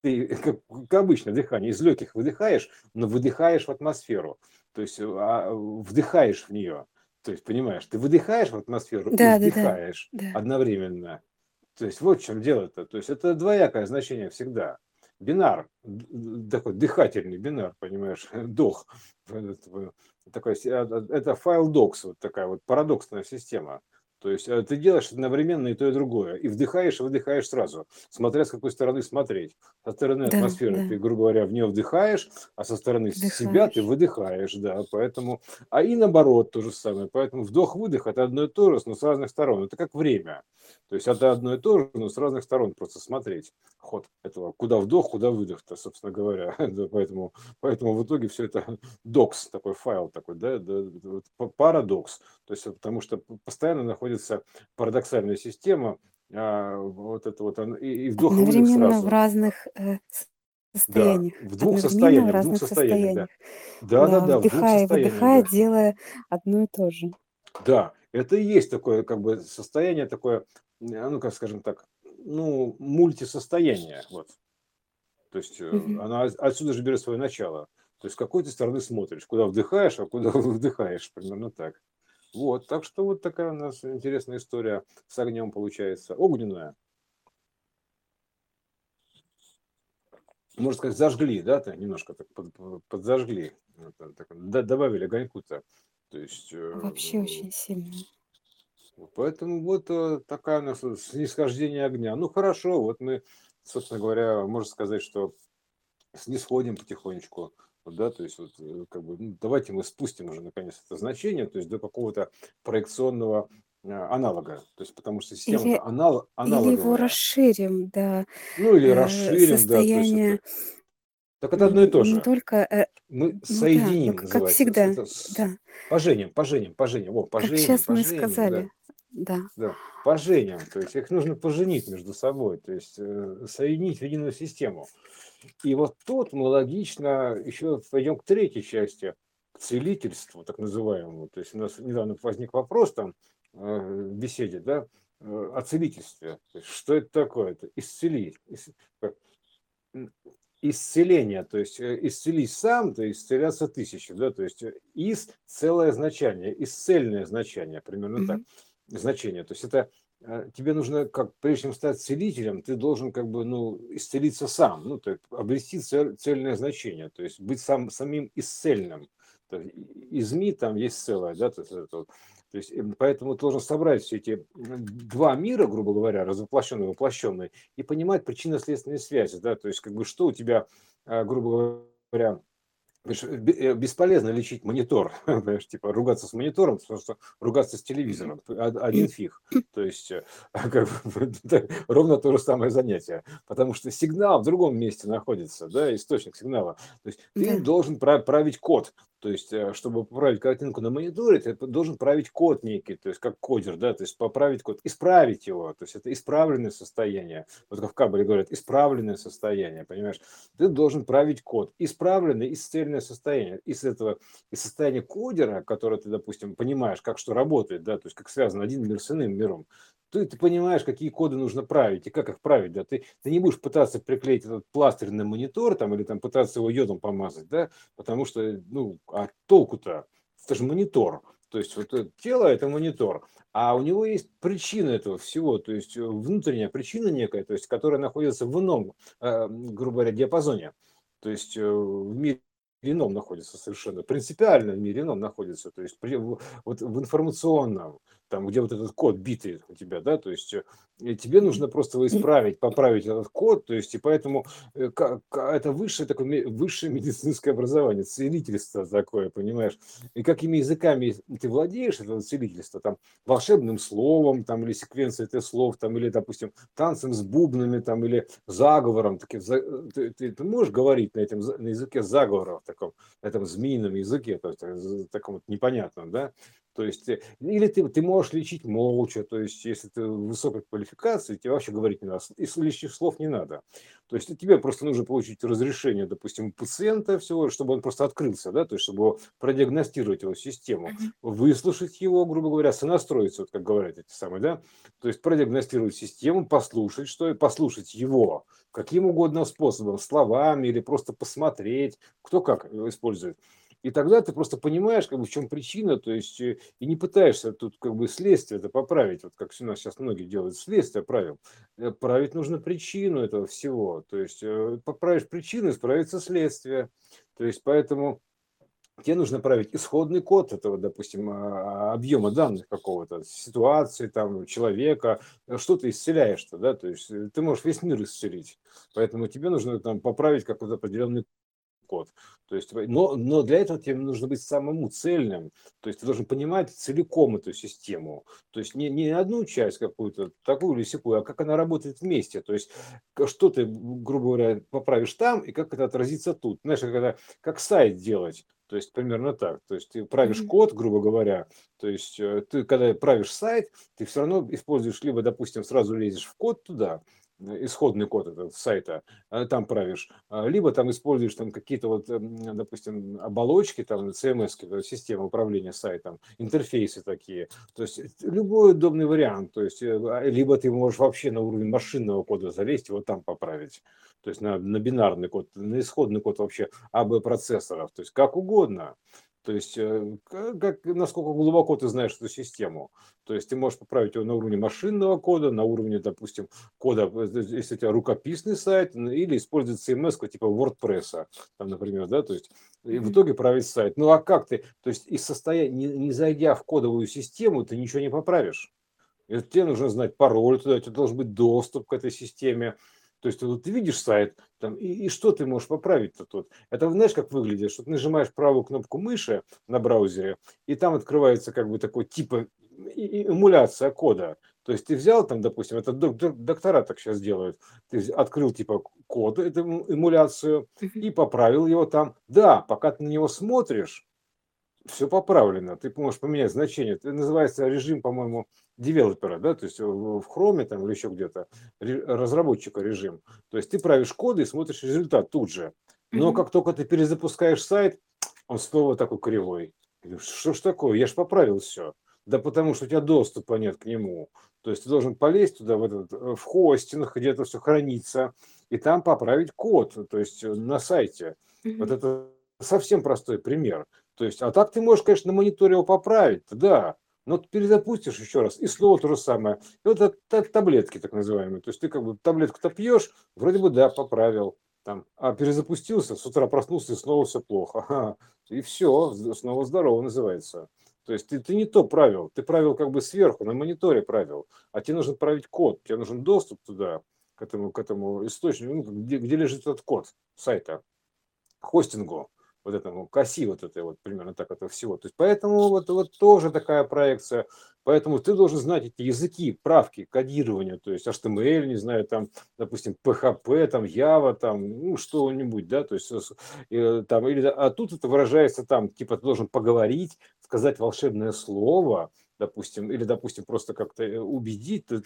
ты, как, как обычно, дыхание из легких выдыхаешь, но выдыхаешь в атмосферу, то есть а, вдыхаешь в нее. То есть, понимаешь, ты выдыхаешь в атмосферу да, и вдыхаешь да, да. одновременно. То есть вот в чем дело-то. То есть это двоякое значение всегда. Бинар, такой дыхательный бинар, понимаешь, дох. Такой, а, это файл docs, вот такая вот парадоксная система. То есть э, ты делаешь одновременно и то, и другое. И вдыхаешь, и выдыхаешь сразу, смотря с какой стороны смотреть. Со стороны да, атмосферы да. ты, грубо говоря, в нее вдыхаешь, а со стороны вдыхаешь. себя ты выдыхаешь, да. Поэтому, а и наоборот то же самое. Поэтому вдох-выдох это одно и то же, но с разных сторон. Это как время. То есть это одно и то же, но с разных сторон просто смотреть ход этого, куда вдох, куда выдох-то, собственно говоря. да, поэтому, поэтому в итоге все это докс, такой файл такой, да, да парадокс. То есть потому что постоянно находится находится парадоксальная система, а, вот это вот, и, и вдох Одновременно сразу. в разных э, состояниях. Да, в двух состояниях, в разных двух состояниях, да. Да, да, да, вдыхая и выдыхая, да. делая одно и то же. Да, это и есть такое, как бы, состояние такое, ну, как скажем так, ну, мультисостояние, вот. То есть угу. оно отсюда же берет свое начало. То есть с какой ты стороны смотришь, куда вдыхаешь, а куда выдыхаешь, примерно так. Вот, так что вот такая у нас интересная история с огнем получается. Огненная. Можно сказать, зажгли, да, то немножко так под, подзажгли, так, добавили огоньку-то. То есть, э, Вообще очень сильно. Поэтому вот э, такая у нас снисхождение огня. Ну хорошо, вот мы, собственно говоря, можно сказать, что снисходим потихонечку да, то есть вот э, как бы ну, давайте мы спустим уже наконец это значение, то есть до какого-то проекционного э, аналога, то есть потому что система или, анал, аналоговая. Или его расширим, да. Ну или э, расширим, состояние... да. То есть это, так это одно и то же. Не только... Мы соединим, ну, да, как всегда, это, да. Поженим, поженим, поженим. О, поженим, как сейчас поженим, мы сказали. Да. да. да. Поженим, то есть их нужно поженить между собой, то есть э, соединить в единую систему. И вот тут мы логично еще пойдем к третьей части, к целительству, так называемому. То есть у нас недавно возник вопрос там э, в беседе, да, э, о целительстве. Что это такое? Это исцелить. Исцеление, то есть э, исцелить сам, то есть исцеляться тысячи, да, то есть э, из целое значение, исцельное значение, примерно mm-hmm. так, значение. То есть это тебе нужно, как прежде чем стать целителем, ты должен как бы, ну, исцелиться сам, ну, то есть обрести цель, цельное значение, то есть быть сам, самим исцельным. Из ми там есть целое, да, то есть, это, то есть эм, поэтому ты должен собрать все эти два мира, грубо говоря, развоплощенные, воплощенные, и понимать причинно-следственные связи, да, то есть как бы что у тебя, а, грубо говоря, Э, бесполезно лечить монитор, знаешь, типа ругаться с монитором, потому что ругаться с телевизором, один фиг. То есть э, как бы, ровно то же самое занятие, потому что сигнал в другом месте находится, да, источник сигнала. То есть ты должен править код, то есть, э, чтобы поправить картинку на мониторе, ты должен править код некий, то есть как кодер, да, то есть поправить код, исправить его, то есть это исправленное состояние. Вот как в Кабеле говорят, исправленное состояние, понимаешь? Ты должен править код, исправленное, исцельное состояние. Из этого, из состояния кодера, которое ты, допустим, понимаешь, как что работает, да, то есть как связан один мир с иным миром, ты, ты понимаешь, какие коды нужно править и как их править, да, ты, ты не будешь пытаться приклеить этот пластырь на монитор там или там пытаться его йодом помазать, да, потому что, ну, а толку-то, это же монитор, то есть вот тело это монитор, а у него есть причина этого всего, то есть внутренняя причина некая, то есть которая находится в ином, э, грубо говоря, диапазоне, то есть э, в мире ином находится совершенно, принципиально в мире ином находится, то есть вот в информационном, там, где вот этот код битый у тебя, да, то есть э, тебе нужно просто исправить, поправить этот код, то есть и поэтому э, это высшее такое высшее медицинское образование, целительство такое, понимаешь, и какими языками ты владеешь это целительство, там, волшебным словом, там, или секвенцией этих слов, там, или, допустим, танцем с бубнами, там, или заговором, таким, ты, ты, ты можешь говорить на этом на языке заговоров, таком, этом змеином языке, то есть э, таком вот непонятном, да, то есть, э, или ты, ты можешь лечить молча, то есть, если ты высокой квалификации, тебе вообще говорить не надо, и лишних слов не надо. То есть, тебе просто нужно получить разрешение, допустим, пациента всего, чтобы он просто открылся, да, то есть, чтобы продиагностировать его систему, выслушать его, грубо говоря, сонастроиться, вот как говорят эти самые, да, то есть, продиагностировать систему, послушать, что послушать его, каким угодно способом, словами или просто посмотреть, кто как использует. И тогда ты просто понимаешь, как бы, в чем причина, то есть э, и не пытаешься тут как бы следствие это поправить, вот как у нас сейчас многие делают следствие правил. Э, править нужно причину этого всего, то есть э, поправишь причину, справится следствие. То есть поэтому тебе нужно править исходный код этого, допустим, а, объема данных какого-то, ситуации, там, человека, что ты исцеляешь-то, да, то есть ты можешь весь мир исцелить, поэтому тебе нужно там поправить какой-то определенный код. То есть, но, но для этого тебе нужно быть самому цельным. То есть ты должен понимать целиком эту систему. То есть не, не одну часть какую-то, такую или секую, а как она работает вместе. То есть что ты, грубо говоря, поправишь там, и как это отразится тут. Знаешь, когда, как сайт делать. То есть примерно так. То есть ты правишь mm-hmm. код, грубо говоря. То есть э, ты, когда правишь сайт, ты все равно используешь либо, допустим, сразу лезешь в код туда, исходный код этого сайта, а, там правишь, а, либо там используешь там какие-то вот, эм, допустим, оболочки, там CMS, система управления сайтом, интерфейсы такие. То есть любой удобный вариант. То есть э, а, либо ты можешь вообще на уровень машинного кода залезть и вот там поправить. То есть на, на бинарный код, на исходный код вообще АБ процессоров. То есть как угодно. То есть, э, как, насколько глубоко ты знаешь эту систему. То есть, ты можешь поправить его на уровне машинного кода, на уровне, допустим, кода, э, если у тебя рукописный сайт, или использовать CMS типа WordPress, там, например, да, то есть, и в итоге править сайт. Ну, а как ты, то есть, из состояния, не, не зайдя в кодовую систему, ты ничего не поправишь. Это тебе нужно знать пароль туда, у тебя должен быть доступ к этой системе, то есть вот ты видишь сайт, там, и, и что ты можешь поправить-то тут? Это знаешь, как выглядит, что ты нажимаешь правую кнопку мыши на браузере, и там открывается как бы такой типа эмуляция кода. То есть ты взял там, допустим, это доктора так сейчас делают, ты открыл типа код, эту эмуляцию, и поправил его там. Да, пока ты на него смотришь, все поправлено. Ты можешь поменять значение. Это называется режим, по-моему, девелопера, да, то есть в Chrome там или еще где-то, разработчика режим. То есть ты правишь коды и смотришь результат тут же. Но как только ты перезапускаешь сайт, он снова такой кривой. Что ж такое? Я же поправил все. Да потому что у тебя доступа нет к нему. То есть ты должен полезть туда, в, этот, в хостинг, где это все хранится, и там поправить код, то есть на сайте. Mm-hmm. Вот это совсем простой пример. То есть, а так ты можешь, конечно, на мониторе его поправить, да, но ты перезапустишь еще раз, и снова то же самое. И вот это таблетки так называемые. То есть ты как бы таблетку-то пьешь, вроде бы да, поправил, там, а перезапустился, с утра проснулся, и снова все плохо. И все, снова здорово называется. То есть ты, ты не то правил, ты правил как бы сверху, на мониторе правил, а тебе нужно править код, тебе нужен доступ туда, к этому, к этому источнику, ну, где, где лежит этот код сайта, хостингу вот этому к оси вот этой вот примерно так это всего. То есть поэтому вот, вот тоже такая проекция. Поэтому ты должен знать эти языки, правки, кодирования, то есть HTML, не знаю, там, допустим, PHP, там, Java, там, ну, что-нибудь, да, то есть, э, там, или, а тут это выражается там, типа, ты должен поговорить, сказать волшебное слово, допустим, или, допустим, просто как-то э, убедить, ты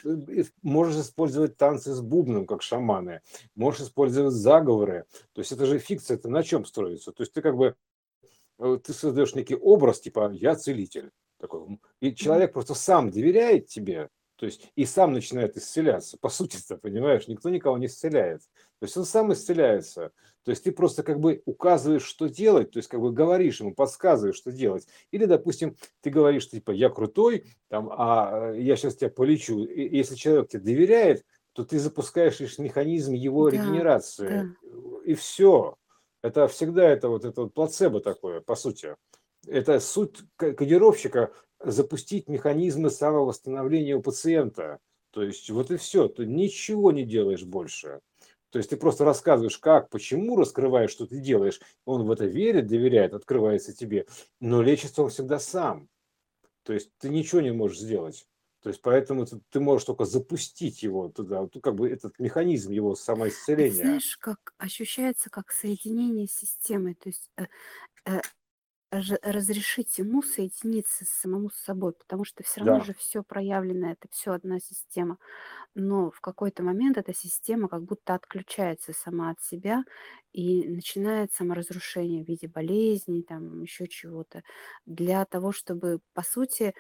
можешь использовать танцы с бубном, как шаманы, можешь использовать заговоры. То есть это же фикция, это на чем строится? То есть ты как бы, э, ты создаешь некий образ, типа «я целитель». Такой. И человек просто сам доверяет тебе, то есть и сам начинает исцеляться. По сути-то, понимаешь, никто никого не исцеляет. То есть он сам исцеляется. То есть ты просто как бы указываешь, что делать, то есть как бы говоришь ему, подсказываешь, что делать. Или, допустим, ты говоришь, типа, я крутой, там, а э, я сейчас тебя полечу. И если человек тебе доверяет, то ты запускаешь лишь механизм его да, регенерации. Да. И все. Это всегда это вот это вот плацебо такое, по сути. Это суть кодировщика запустить механизмы самовосстановления у пациента. То есть вот и все, ты ничего не делаешь больше. То есть ты просто рассказываешь, как, почему раскрываешь, что ты делаешь. Он в это верит, доверяет, открывается тебе. Но лечится он всегда сам. То есть ты ничего не можешь сделать. То есть поэтому ты, ты можешь только запустить его туда, вот, как бы этот механизм его самоисцеления. Знаешь, как ощущается как соединение системы. То есть э, э, разрешить ему соединиться с самому с собой, потому что все равно Да, же все проявлено, это все одна система. Но в какой-то момент эта система как будто отключается сама от себя и начинает саморазрушение в виде болезней, там еще чего-то, для того, чтобы, по сути,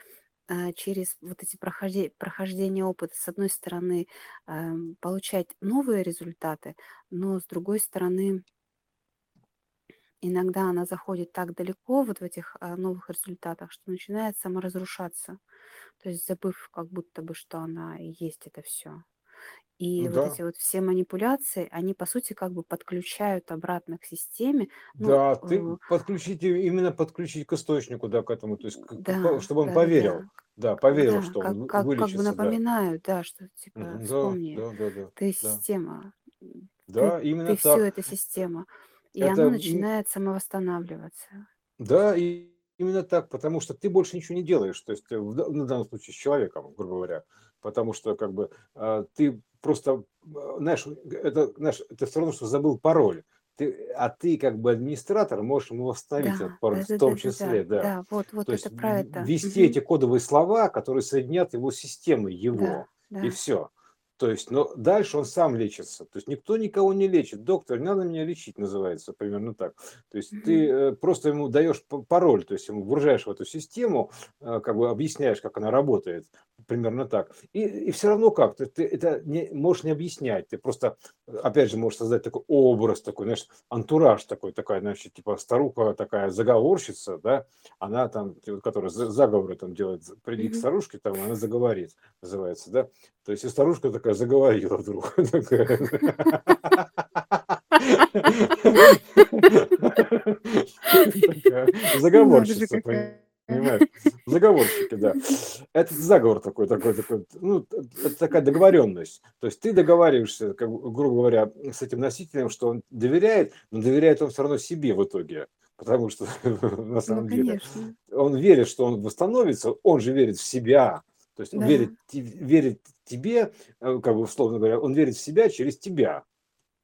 а, через вот эти прохожде- прохождения опыта, с одной стороны, ам, получать новые результаты, но с другой стороны, иногда она заходит так далеко вот в этих а, новых результатах, что начинает саморазрушаться. То есть забыв как будто бы, что она и есть это все. И ну вот да, эти вот все манипуляции, они по сути как бы подключают обратно к системе. Ну, да, ты э, подключить, именно подключить к источнику, да, к этому, то есть, к- к- да, чтобы он да, да, поверил, да, да, поверил, да, что как, он как, как бы вылечится, да. да, что типа Да, вспомни, да, да, да, ты да, система, м, ты, да, именно ты все так. это система, и Это оно начинает самовосстанавливаться. Да, и именно так, потому что ты больше ничего не делаешь, то есть э, в, да- на данном случае с человеком, грубо говоря, потому что как бы а, ты просто, а, знаешь, это, знаешь, это все равно, что забыл пароль, ты, а ты как бы администратор можешь ему восстановить этот Да, пароль да, в да, том да, да, числе, да, да. да, вот, вот То есть это про в- это. ввести Мгм. эти кодовые слова, которые соединят его с системой, Да, его, и да. все. То есть, но дальше он сам лечится. То есть никто никого не лечит. Доктор, не надо меня лечить, называется примерно так. То есть ты э, просто ему даешь пароль, то есть ему вгружаешь в эту систему, э, как бы объясняешь, как она работает, примерно так. И, и все равно как, ты, ты это не, можешь не объяснять, ты просто, э, опять же, можешь создать такой образ, такой, знаешь, антураж такой, такая, значит, типа старуха такая заговорщица, да, она там, которая за- заговоры там делает, приди к старушке, там она заговорит, называется, да. То есть и старушка такая заговорила вдруг. такая. Надо же Заговорщица, понимаешь? Заговорщики, да. Это заговор такой, такой, такой, ну, это такая договоренность. То есть ты договариваешься, как, грубо говоря, с этим носителем, что он доверяет, но доверяет он все равно себе в итоге. Потому что на Ну, самом деле конечно. он верит, что он восстановится, он же верит в себя. То есть он Да. верит, верит тебе, э, как бы условно говоря, он верит в себя через тебя.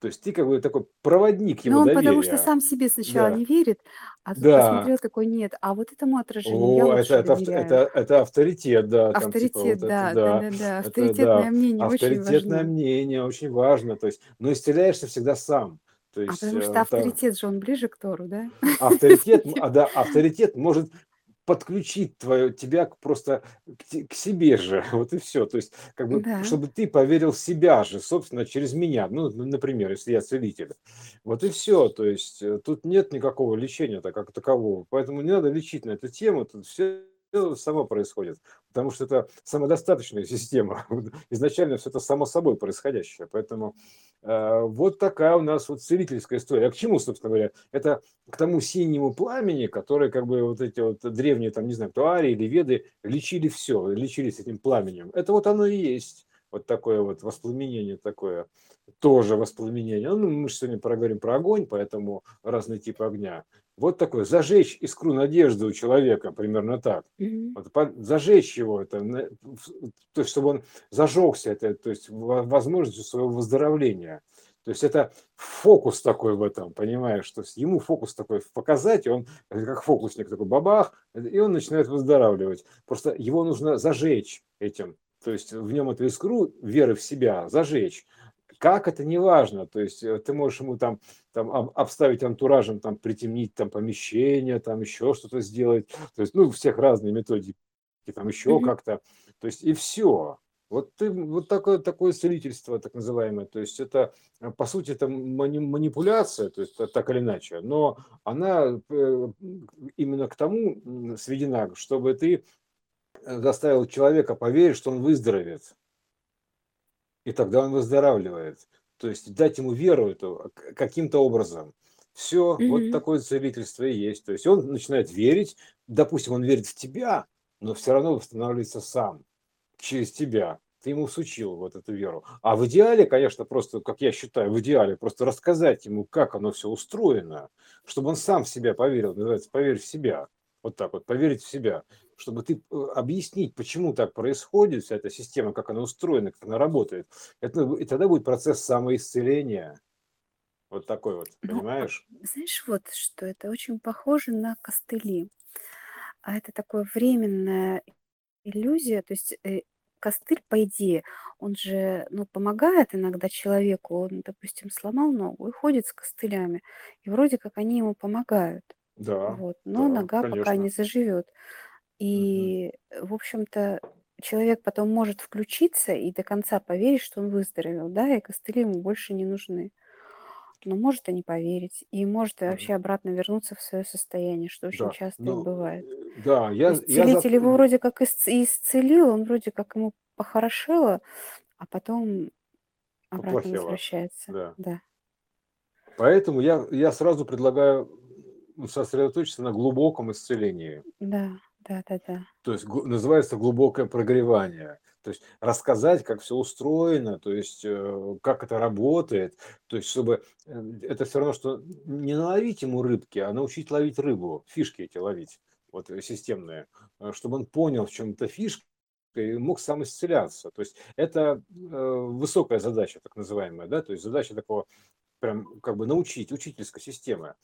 То есть ты как бы такой проводник его Но он потому что доверия. сам себе сначала Да, не верит, а тут да. посмотрел такой, нет, а вот этому отражению я О, это, лучше это, авто- доверяю. это, это авторитет, да, там типа Авторитет, вот это, да, да, да, да, да. это Авторитетное да, мнение очень авторитетное важно. мнение очень важно, то есть, но исцеляешься всегда сам, то А есть потому что э, та- авторитет же он ближе к Тору, да? авторитет, а, да, авторитет может подключить твое, тебя просто к, к себе же, вот и все. То есть, как бы, Да. чтобы ты поверил в себя же, собственно, через меня. Ну, например, если я целитель. Вот и все. То есть, э, тут нет никакого лечения так, как такового. Поэтому не надо лечить на эту тему. Тут все само происходит, потому что это самодостаточная система. Изначально все это само собой происходящее. Поэтому э, вот такая у нас вот целительская история. А к чему, собственно говоря? Это к тому синему пламени, который как бы вот эти вот древние, там, не знаю, туари или веды лечили все, лечились этим пламенем. Это вот оно и есть. Вот такое вот воспламенение такое, тоже воспламенение. Ну, мы же сегодня проговорим про огонь, поэтому разные типы огня. Вот такое, зажечь искру надежды у человека, примерно так. Мгм. Вот, по- зажечь его, это, то есть, чтобы он зажегся, это, то есть, во- возможностью своего выздоровления. То есть это фокус такой в этом, понимаешь, то есть ему фокус такой показать, и он как фокусник такой бабах, и он начинает выздоравливать. Просто его нужно зажечь этим, то есть в нем эту искру веры в себя зажечь. Как это не важно, то есть э, ты можешь ему там, там об- обставить антуражем, там притемнить там помещение, там еще что-то сделать, то есть ну у всех разные методики, там еще Мгм. как-то, то есть и все. Вот ты вот такое такое целительство так называемое, то есть это э, по сути это мани- манипуляция, то есть та- так или иначе, но она э, именно к тому сведена, чтобы ты э, заставил человека поверить, что он выздоровеет и тогда он выздоравливает. То есть дать ему веру эту к- каким-то образом. Все, вот Мгм. такое целительство и есть. То есть он начинает верить, допустим, он верит в тебя, но все равно восстанавливается сам через тебя. Ты ему всучил вот эту веру. А в идеале, конечно, просто, как я считаю, в идеале просто рассказать ему, как оно все устроено, чтобы он сам в себя поверил. Называется «поверь в себя». Вот так вот, поверить в себя. Чтобы ты э, объяснить, почему так происходит, вся эта система, как она устроена, как она работает. Это, и тогда будет процесс самоисцеления. Вот такой вот, Ну, понимаешь? знаешь, вот что это очень похоже на костыли. А это такое временная иллюзия. То есть э, костыль, по идее, он же, ну, помогает иногда человеку. Он, допустим, сломал ногу и ходит с костылями. И вроде как они ему помогают. Да, Вот. Но да, нога пока конечно. не заживет. Мгм. И, в общем-то, человек потом может включиться и до конца поверить, что он выздоровел, да, и костыли ему больше не нужны. Но может и не поверить, и может и Мгм. вообще обратно вернуться в свое состояние, что очень Да, часто и ну, бывает. э, да, То я, есть я за... целитель его вроде как исц- и исцелил, он вроде как ему похорошело, а потом обратно Поплохело, возвращается. да. Да. Поэтому я, я сразу предлагаю сосредоточиться на глубоком исцелении. Да, да, да, да. То есть называется глубокое прогревание. То есть рассказать, как все устроено, то есть э, как это работает. То есть чтобы э, это все равно, что не наловить ему рыбки, а научить ловить рыбу, фишки эти ловить, вот э, системные, э, чтобы он понял, в чем эта фишка и мог сам исцеляться. То есть это высокая задача, так называемая, да, то есть задача такого прям как бы научить, учительской системы.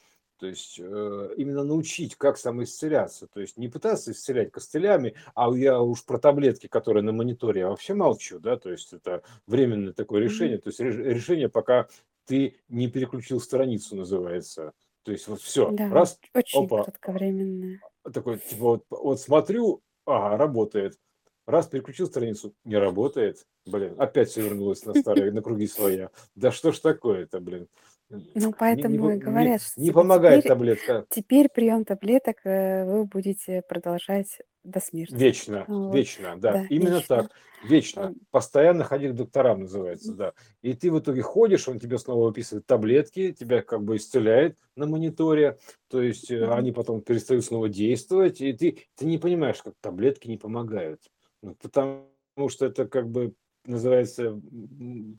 То есть э, именно научить, как самоисцеляться. То есть не пытаться исцелять костылями, а я уж про таблетки, которые на мониторе, я вообще молчу, да, то есть это временное такое решение, то есть реш- решение, пока ты не переключил страницу, называется. То есть вот все, Да, раз, очень опа, кратковременная. такой, типа, вот, вот смотрю, ага, работает. Раз переключил страницу, не работает. Блин, опять все вернулось на старые, на круги своя. Да что ж такое-то, блин. Ну, Не, не, поэтому и не, говорят, что не типа помогает теперь, таблетка. теперь прием таблеток э, вы будете продолжать до смерти. Вечно, Вот, вечно, да, да, именно вечно. так, вечно. Постоянно ходить к докторам называется, да. И ты в итоге ходишь, он тебе снова выписывает таблетки, тебя как бы исцеляет на мониторе, то есть э, мгм. они потом перестают снова действовать, и ты, ты не понимаешь, как таблетки не помогают. Ну, потому что это как бы называется,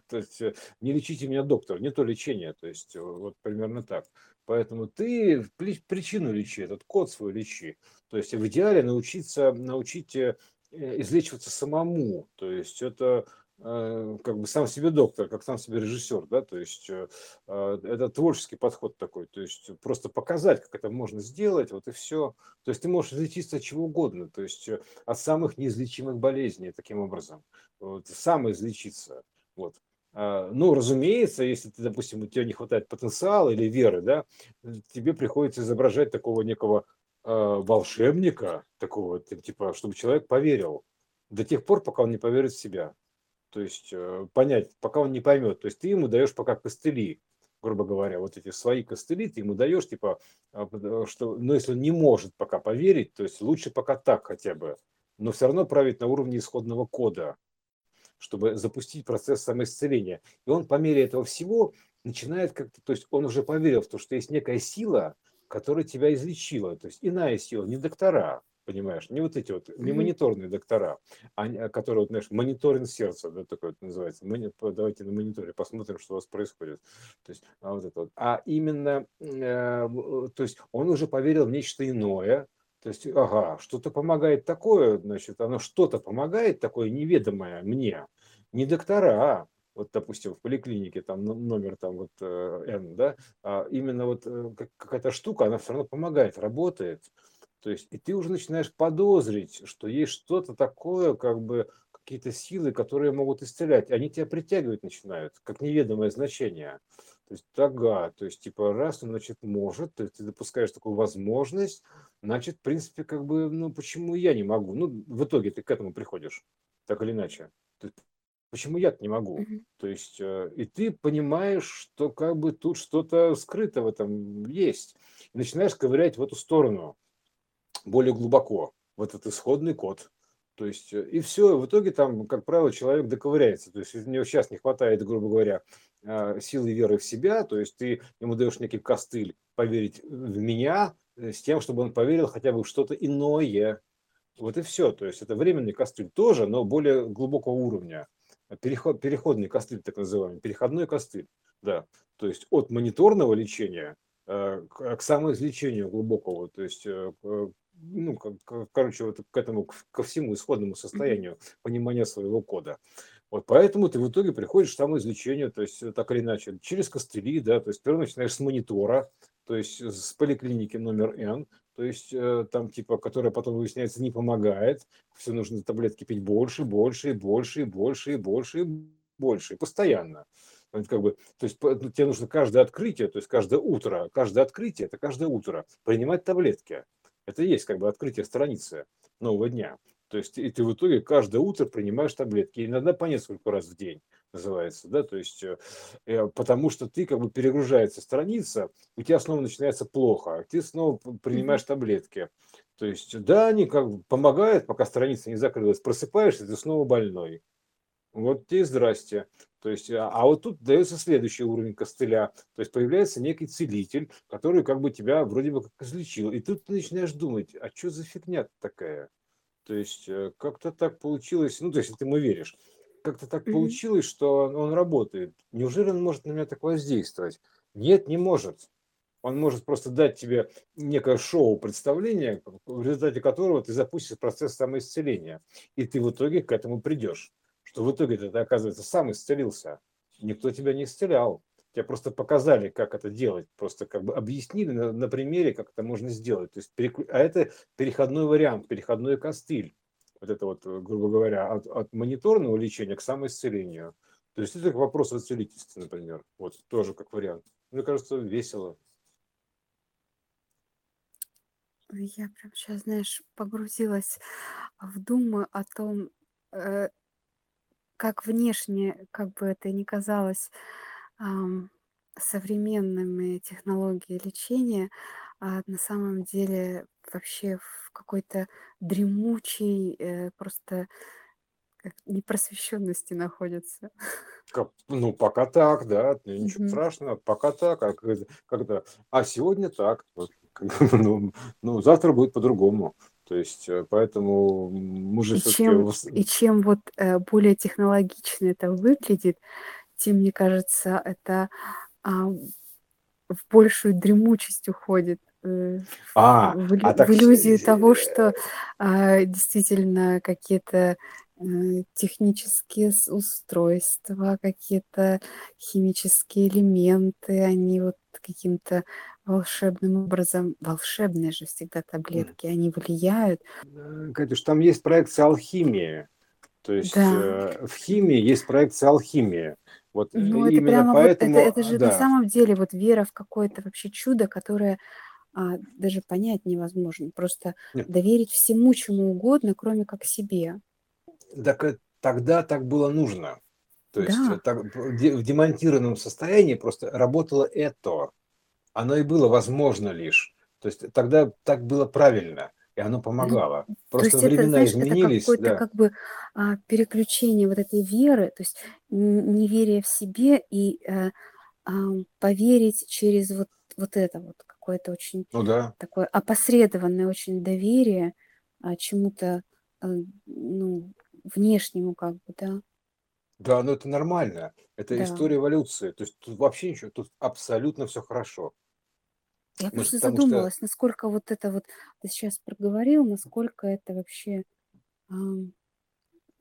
то есть э, не лечите меня, доктор, не то лечение, то есть э, вот примерно так. Поэтому ты при- причину лечи, этот код свой лечи. То есть в идеале научиться, научить э, излечиваться самому. То есть это как бы сам себе доктор, как сам себе режиссер, да, то есть э, э, это творческий подход такой, то есть просто показать, как это можно сделать, вот и все. То есть ты можешь излечиться от чего угодно, то есть э, от самых неизлечимых болезней таким образом, вот, самоизлечиться, вот. А, Ну, разумеется, если ты, допустим, у тебя не хватает потенциала или веры, да, э, тебе приходится изображать такого некого волшебника такого, типа, чтобы человек поверил до тех пор, пока он не поверит в себя. То есть понять, пока он не поймет. То есть ты ему даешь пока костыли, грубо говоря, вот эти свои костыли ты ему даешь, типа, что, ну, если он не может пока поверить, то есть лучше пока так хотя бы, но все равно править на уровне исходного кода, чтобы запустить процесс самоисцеления. И он по мере этого всего начинает как-то, то есть он уже поверил в то, что есть некая сила, которая тебя излечила, то есть иная сила, не доктора, понимаешь, не вот эти вот, не мониторные доктора, а, которые, вот, знаешь, мониторинг сердца, да, такое вот называется, Мони, давайте на мониторе посмотрим, что у вас происходит, то есть, а вот это вот, а именно, э, то есть он уже поверил в нечто иное, то есть, ага, что-то помогает такое, значит, оно что-то помогает такое неведомое мне, не доктора, вот, допустим, в поликлинике там номер там вот э, N, да, а именно вот э, какая-то штука, она все равно помогает, работает. То есть, и ты уже начинаешь подозрить, что есть что-то такое, как бы какие-то силы, которые могут исцелять. Они тебя притягивать начинают, как неведомое значение. То есть, тага, то есть, типа, раз, значит, может, то есть, ты допускаешь такую возможность, значит, в принципе, как бы, ну, почему я не могу? Ну, в итоге ты к этому приходишь, так или иначе. То есть, почему я не могу? Мгм. То есть, э, и ты понимаешь, что как бы тут что-то скрыто в этом есть. И начинаешь ковырять в эту сторону более глубоко, в этот исходный код. То есть, э, и все, в итоге там, как правило, человек доковыряется. То есть, у него сейчас не хватает, грубо говоря, а, силы веры в себя, то есть ты ему даешь некий костыль поверить в меня, э, с тем, чтобы он поверил хотя бы в что-то иное. Вот и все. То есть это временный костыль тоже, но более глубокого уровня. Переход, переходный костыль, так называемый, переходной костыль. Да. То есть от мониторного лечения э, к, к самоизлечению глубокого, то есть э, ну, короче, вот к этому, ко всему исходному состоянию понимания своего кода. Вот поэтому ты в итоге приходишь к самоизлечению, то есть так или иначе, через костыли, да, то есть ты начинаешь с монитора, то есть с поликлиники номер N, то есть э, там типа, которая потом выясняется не помогает, все нужно таблетки пить больше, больше, и больше, и больше, и больше, и больше, и постоянно. Как бы, то есть тебе нужно каждое открытие, то есть каждое утро, каждое открытие, это каждое утро принимать таблетки. Это и есть как бы открытие страницы нового дня. То есть и ты в итоге каждое утро принимаешь таблетки, иногда по несколько раз в день называется, да, то есть э, э потому что ты как бы перегружается страница, у тебя снова начинается плохо, а ты снова принимаешь таблетки. То есть да, они как бы помогают, пока страница не закрылась, просыпаешься, ты снова больной. Вот тебе здрасте. То есть, а, а вот тут дается следующий уровень костыля. То есть появляется некий целитель, который как бы тебя вроде бы как излечил. И тут ты начинаешь думать, а что за фигня такая? То есть э, как-то так получилось, ну, то есть ты ему веришь, как-то так mm-hmm. получилось, что он, он работает. Неужели он может на меня так воздействовать? Нет, не может. Он может просто дать тебе некое шоу, представление, в результате которого ты запустишь процесс самоисцеления. И ты в итоге к этому придешь. Что в итоге ты, оказывается, сам исцелился. Никто тебя не исцелял. Тебе просто показали, как это делать, просто как бы объяснили на, на примере, как это можно сделать. То есть, переклю... А это переходной вариант, переходной костыль. Вот это вот, э, грубо говоря, от, от мониторного лечения к самоисцелению. То есть это вопрос о целительстве, например. Вот тоже как вариант. Мне кажется, весело. Я прям сейчас, знаешь, погрузилась в думы о том, э, как внешне, как бы это ни казалось, современными технологии лечения, а на самом деле вообще в какой-то дремучей, э, просто как непросвещенности находятся. Как, ну, пока так, да, ничего страшного, пока так, а когда, а сегодня так, вот, ну, ну, завтра будет по-другому. То есть, э, поэтому мы же И чем, и чем вот э, более технологично это выглядит, тем, мне кажется, это а, в большую дремучесть уходит. Э, а, в, а в иллюзию того, что а, действительно какие-то технические устройства, какие-то химические элементы, они вот каким-то волшебным образом, волшебные же всегда таблетки, они влияют. Катюш, там есть проекция алхимии. То есть да. э, в химии есть проекция алхимии. Вот ну, это прямо поэтому, вот, это, это же да. на самом деле вот вера в какое-то вообще чудо, которое а, даже понять невозможно. Просто Нет, доверить всему, чему угодно, кроме как себе. Так э, тогда так было нужно. То есть э, Да, так, в де- в демонтированном состоянии просто работало это. Оно и было возможно лишь. То есть тогда так было правильно, и оно помогало. то Просто есть это, времена знаешь, это изменились, какое-то да, как бы а, переключение вот этой веры, то есть неверие в себе и э, ам, поверить через вот, вот это вот какое-то очень ну да, такое опосредованное очень доверие а, чему-то, а, ну, внешнему как бы, да, да, но это нормально. Это да. история эволюции. То есть тут вообще ничего, тут абсолютно все хорошо. Я Мы же просто потому что, задумалась, насколько вот это вот ты сейчас проговорил, насколько это вообще ам,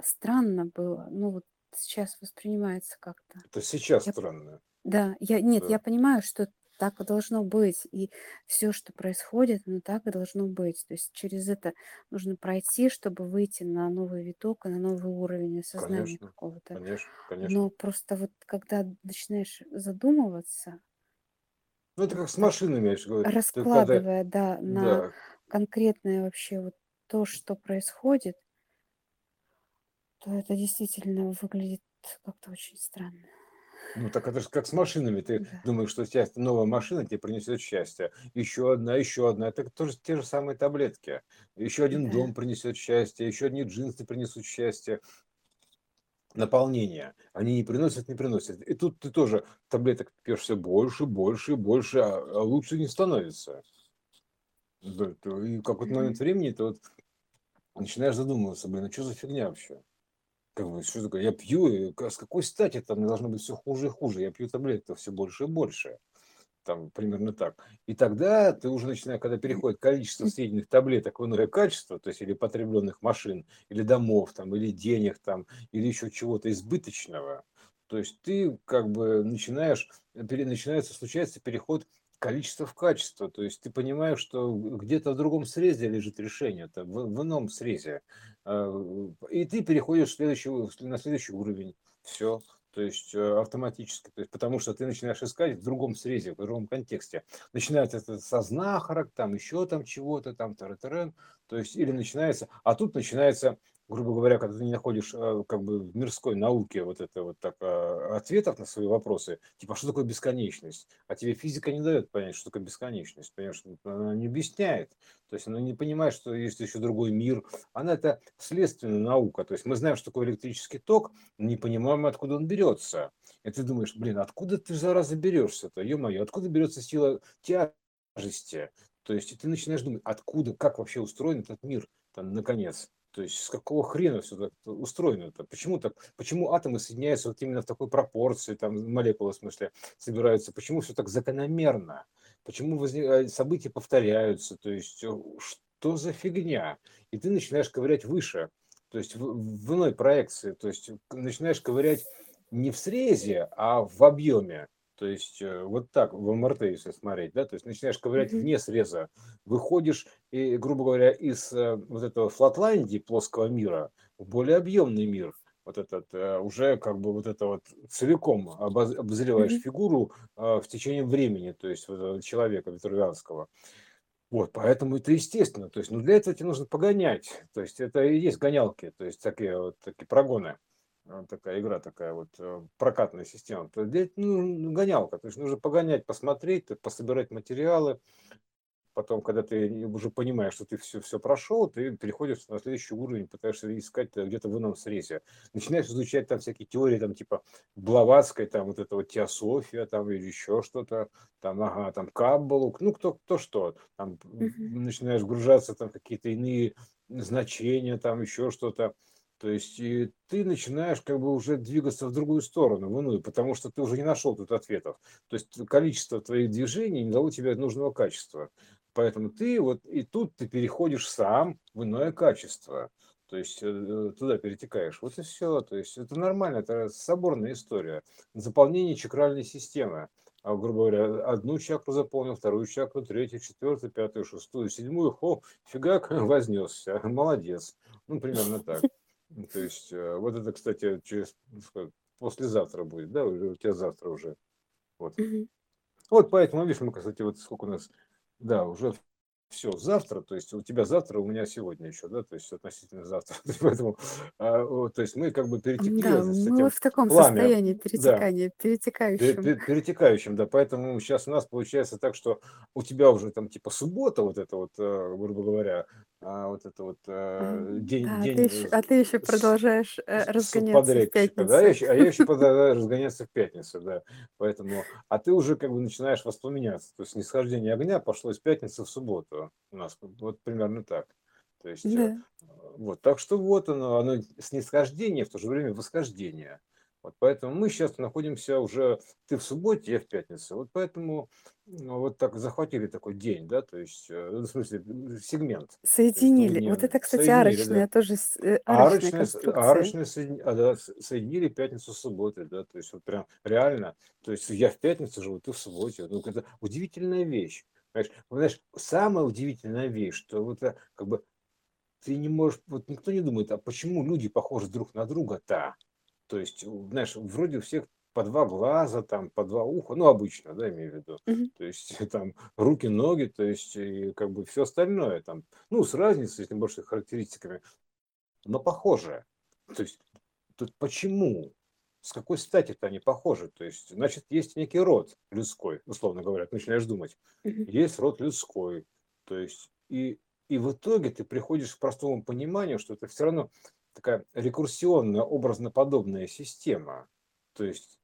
странно было. Ну вот сейчас воспринимается как-то. это сейчас Я, странно. да, я, нет, Да, я понимаю, что так и должно быть, и все, что происходит, оно так и должно быть. То есть через это нужно пройти, чтобы выйти на новый виток и на новый уровень осознания какого-то. конечно, конечно. Но просто вот когда начинаешь задумываться, Ну, это как с машинами, я же говорю. Ты когда, раскладывая, да, на да, конкретное вообще вот то, что происходит, то это действительно выглядит как-то очень странно. Ну, так это же как с машинами. Ты Да, думаешь, что сейчас новая машина тебе принесет счастье. Еще одна, еще одна. Это тоже те же самые таблетки. Еще один да. дом принесет счастье, еще одни джинсы принесут счастье. Наполнение. Они не приносят, не приносят. И тут ты тоже таблеток пьешь все больше, больше, больше, а, а лучше не становится. Да, то И в какой-то Мгм. момент времени ты вот начинаешь задумываться, блин, а что за фигня вообще? Как бы, что такое? Я пью, и с какой стати там должно быть все хуже и хуже? Я пью таблеток все больше и больше. Там примерно так. И тогда ты уже начинаешь, когда переходит количество съеденных таблеток в иное качество, то есть или потребленных машин, или домов, там, или денег, там, или еще чего-то избыточного, то есть ты как бы начинаешь, начинается, случается переход количества в качество. То есть ты понимаешь, что где-то в другом срезе лежит решение, это в, в ином срезе. А, И ты переходишь следующий, на следующий уровень. Все то есть э, автоматически, то есть, потому что ты начинаешь искать в другом срезе, в другом контексте. Начинается это со знахарок, там еще там чего-то, там таратарен, то есть или начинается, а тут начинается, грубо говоря, когда ты не находишь э, как бы в мирской науке вот это вот так э, ответов на свои вопросы, типа, что такое бесконечность? А тебе физика не дает понять, что такое бесконечность, понимаешь, она не объясняет, то есть она не понимает, что есть еще другой мир, она это следственная наука, то есть мы знаем, что такое электрический ток, не понимаем, откуда он берется. И ты думаешь, блин, откуда ты, зараза, берешься-то? Ё-моё, откуда берется сила тяжести? То есть ты начинаешь думать, откуда, как вообще устроен этот мир, там, наконец. То есть с какого хрена все так устроено-то? Почему так? Почему атомы соединяются вот именно в такой пропорции, там молекулы в смысле собираются? Почему все так закономерно? Почему возник... э, события повторяются? То есть э, что за фигня? И ты начинаешь ковырять выше то есть в, в иной проекции, то есть начинаешь ковырять не в срезе, а в объеме. То есть э, вот так в МРТ, если смотреть, да, то есть начинаешь ковырять вне среза, выходишь, и, грубо говоря, из э, вот этого флатландии, плоского мира, в более объемный мир, вот этот, э, уже как бы вот это вот целиком обоз- обозреваешь Мгм. фигуру в течение времени, то есть вот человека витрувианского. Вот, поэтому это естественно. То есть, ну, для этого тебе нужно погонять. То есть, это и есть гонялки, то есть, такие вот такие прогоны. А, Такая игра, такая вот э, прокатная система. То есть, этого, ну, гонялка. То есть, нужно погонять, посмотреть, пособирать материалы. Потом, когда ты уже понимаешь, что ты все, все прошел, ты переходишь на следующий уровень, пытаешься искать э, где-то в ином срезе. Начинаешь изучать там всякие теории, там типа Блаватской, там вот это вот теософия, там или еще что-то, там, ага, там Каббалу, ну, кто, кто что. Там начинаешь вгружаться там какие-то иные значения, там еще что-то. То есть и ты начинаешь как бы уже двигаться в другую сторону, в иную, потому что ты уже не нашел тут ответов. То есть количество твоих движений не дало тебе нужного качества. Поэтому ты вот и тут ты переходишь сам в иное качество. То есть э, туда перетекаешь. Вот и все. То есть это нормально, это соборная история. Заполнение чакральной системы. А, грубо говоря, одну чакру заполнил, вторую чакру, третью, четвертую, пятую, шестую, седьмую, хо, фигак, вознесся. Молодец. Ну, примерно так. То есть, э, вот это, кстати, через ну, послезавтра будет, да, у тебя завтра уже. Вот. Мгм. Вот поэтому, видишь, мы, кстати, вот сколько у нас да, уже все завтра, то есть у тебя завтра, у меня сегодня еще, да, то есть относительно завтра. Поэтому, а, вот, то есть мы как бы перетекли Да, мы вот этим в таком пламя, состоянии да, перетекания, пе- перетекающем. пе- перетекающим, да, поэтому сейчас у нас получается так, что у тебя уже там типа суббота, вот это вот, э, грубо говоря, а, вот это вот э, день, Да, а ты день еще, а ты еще продолжаешь э, разгоняться в субподрядчика, да, я пятницу. еще, а я еще продолжаю разгоняться в пятницу, да, поэтому, а ты уже как бы начинаешь воспламеняться, то есть нисхождение огня пошло из пятницы в субботу у нас, вот примерно так, то есть, э, Да. вот, так что вот оно, оно снисхождение, в то же время восхождение, вот поэтому мы сейчас находимся уже, ты в субботе, я в пятницу, вот поэтому ну, вот так захватили такой день, да, то есть, э, ну, в смысле, сегмент, то есть Соединили. Вот это, кстати, соединили, да. арочная тоже с- э, арочная арочные, с- конструкция. арочные соедини- а, да, соединили пятницу с субботой, да, то есть вот прям реально, то есть я в пятницу живу, ты в субботе, ну это удивительная вещь, понимаешь, знаешь, самая удивительная вещь, что вот э, как бы ты не можешь, вот никто не думает, а почему люди похожи друг на друга-то, то есть, знаешь, вроде у всех по два глаза, там, по два уха, ну, обычно, да, имею в виду, Мгм. то есть, там, руки, ноги, то есть, и как бы все остальное, там, ну, с разницей, с небольшими характеристиками, но похожие. То есть тут почему? С какой стати-то они похожи? То есть, значит, есть некий род людской, условно говоря, ты начинаешь думать. Мгм. Есть род людской. То есть, и, и в итоге ты приходишь к простому пониманию, что это все равно такая рекурсионная, образно-подобная система. То есть,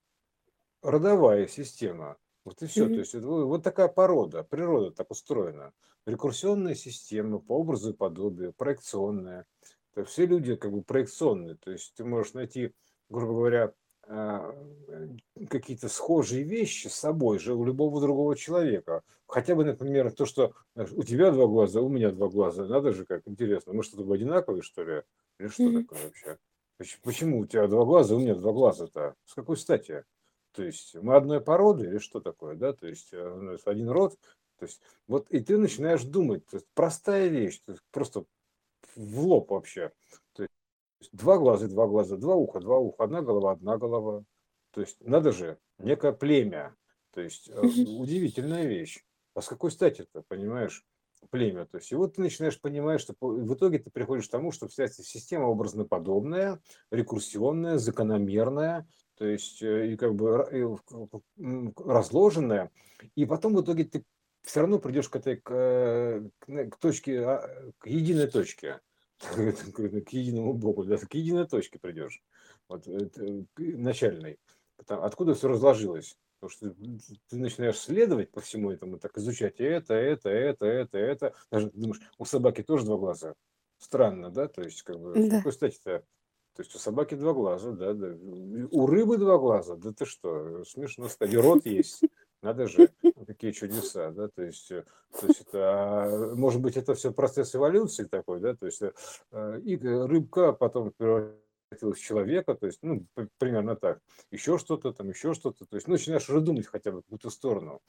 родовая система. Вот и все. То Мгм. есть, вот вот такая порода, природа так устроена. Рекурсионная система по образу и подобию, проекционная. То есть все люди как бы проекционные. То есть ты можешь найти, грубо говоря, какие-то схожие вещи с собой же у любого другого человека. Хотя бы, например, то, что у тебя два глаза, у меня два глаза. Надо же, как интересно. Мы что-то одинаковые, что ли? Или что такое вообще? Поч- Почему у тебя два глаза, у меня два глаза-то? С какой стати? То есть мы одной породы или что такое, да? То есть э, один род. То есть вот и ты начинаешь думать, простая вещь, просто в лоб вообще. Есть два глаза, два глаза, два уха, два уха, одна голова, одна голова. То есть надо же, некое племя. То есть э, удивительная вещь. А с какой стати это, понимаешь, племя? То есть и вот ты начинаешь понимать, что в итоге ты приходишь к тому, что вся эта система образно-подобная, рекурсионная, закономерная, то есть э, и как бы разложенная. И потом в итоге ты все равно придешь к этой к, э, к точке, а, к единой точке, к единому Богу, к единой точке придешь, вот, к начальной, откуда все разложилось. Потому что ты начинаешь следовать по всему этому, так изучать это, это, это, это, это. Даже думаешь, у собаки тоже два глаза. Странно, да? То есть, как бы, Да. какой стати-то? То есть у собаки два глаза, да, да. У рыбы два глаза. Да ты что, смешно сказать. И рот есть. Надо же, какие чудеса, да, то есть, э, то есть это, а, может быть, это все процесс эволюции такой, да, то есть э, и рыбка потом превратилась в человека, то есть, ну, примерно так, еще что-то там, еще что-то, то есть, ну, начинаешь уже думать хотя бы в какую-то сторону,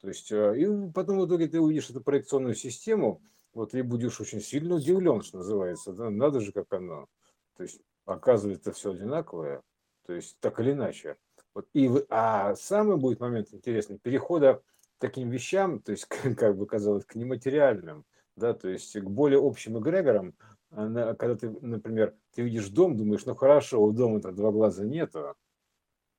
то есть, э, и потом в итоге ты увидишь эту проекционную систему, вот, и будешь очень сильно удивлен, что называется, да, надо же, как оно, то есть, оказывается, все одинаковое, то есть, так или иначе, вот, и, вы- а самый будет момент интересный, перехода к таким вещам, то есть, как, как бы казалось, к нематериальным, да, то есть, к более общим эгрегорам, а когда ты, например, ты видишь дом, думаешь, ну хорошо, у дома-то два глаза нету,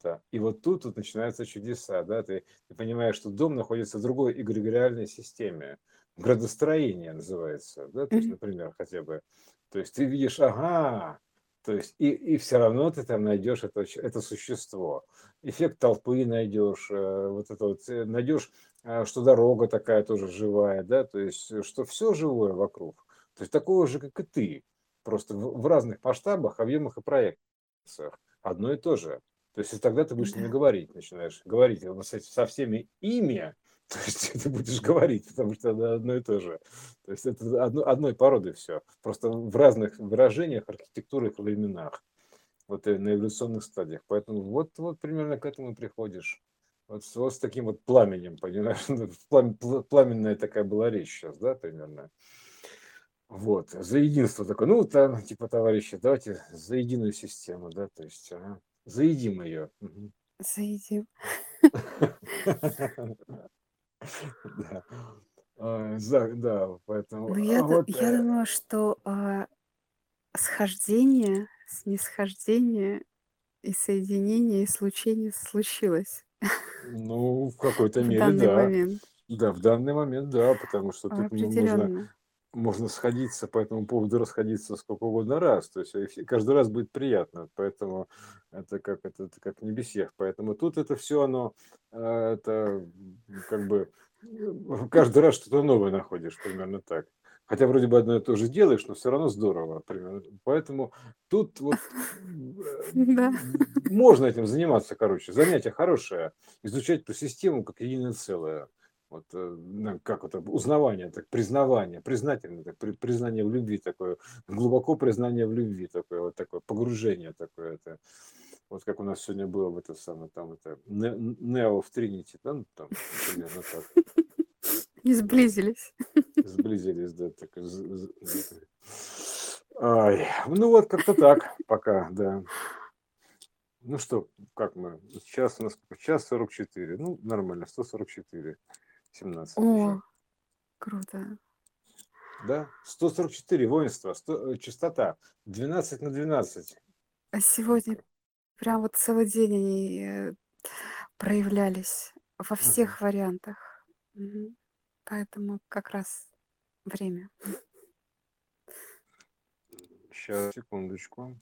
да. И вот тут вот начинаются чудеса, да, ты, ты понимаешь, что дом находится в другой эгрегориальной системе, градостроение называется, да, то есть, например, хотя бы, то есть ты видишь, ага, то есть и, и все равно ты там найдешь это, это существо, эффект толпы найдешь, э, вот это вот, э, найдешь, э, что дорога такая тоже живая, да, то есть, что все живое вокруг, то есть такого же, как и ты, просто в, в разных масштабах, объемах и проекциях, одно и то же. То есть и тогда ты будешь Да. говорить, начинаешь говорить со всеми ими, то есть ты будешь говорить, потому что это одно и то же. То есть это одно, одной породы все, просто в разных выражениях, архитектурах и временах, вот и на эволюционных стадиях. Поэтому вот, вот примерно к этому и приходишь. Вот, с- вот с таким вот пламенем, понимаешь? Ну, плам- пл- Пламенная такая была речь сейчас, да, примерно. Вот, за единство такое. Ну, там, типа, товарищи, давайте за единую систему, да, то есть, ага, заедим ее. Мгм. Заедим. Да. А, за да, поэтому, Ну, я а ду вот, я э думаю, что, а, схождение, снисхождение и соединение, и случение случилось Ну, в какой-то в мере, данный да. момент. Да, в данный момент, да, потому что тут можно Определенно. Можно сходиться по этому поводу, расходиться сколько угодно раз. То есть, э, каждый раз будет приятно. Поэтому это как это это как в небесех. Поэтому тут это всё, оно, а, это, как бы, каждый раз что-то новое находишь, примерно так. Хотя вроде бы одно и то же делаешь, но всё равно здорово, примерно. Поэтому тут вот, э, Да. можно этим заниматься, короче. Занятие хорошее- изучать эту систему как единое целое. Вот, э, на как это, узнавание, так признавание, признательное, так при признание в любви такое, глубоко признание в любви такое, вот такое погружение такое это. Вот как у нас сегодня было в это самое, там это, не Нео в Тринити, да, ну, там примерно так. Да. сблизились. Сблизились, да, так Ай, ну вот как-то так пока, да. Ну что, как мы? Час у нас час 44. Ну, нормально, 144, 17 уже. О, круто. Да, 144 воинство, сто э, частота 12 на 12. А сегодня прям вот целый день они, э, проявлялись во всех вариантах. Мгм. Поэтому как раз время. Щас, секундочку.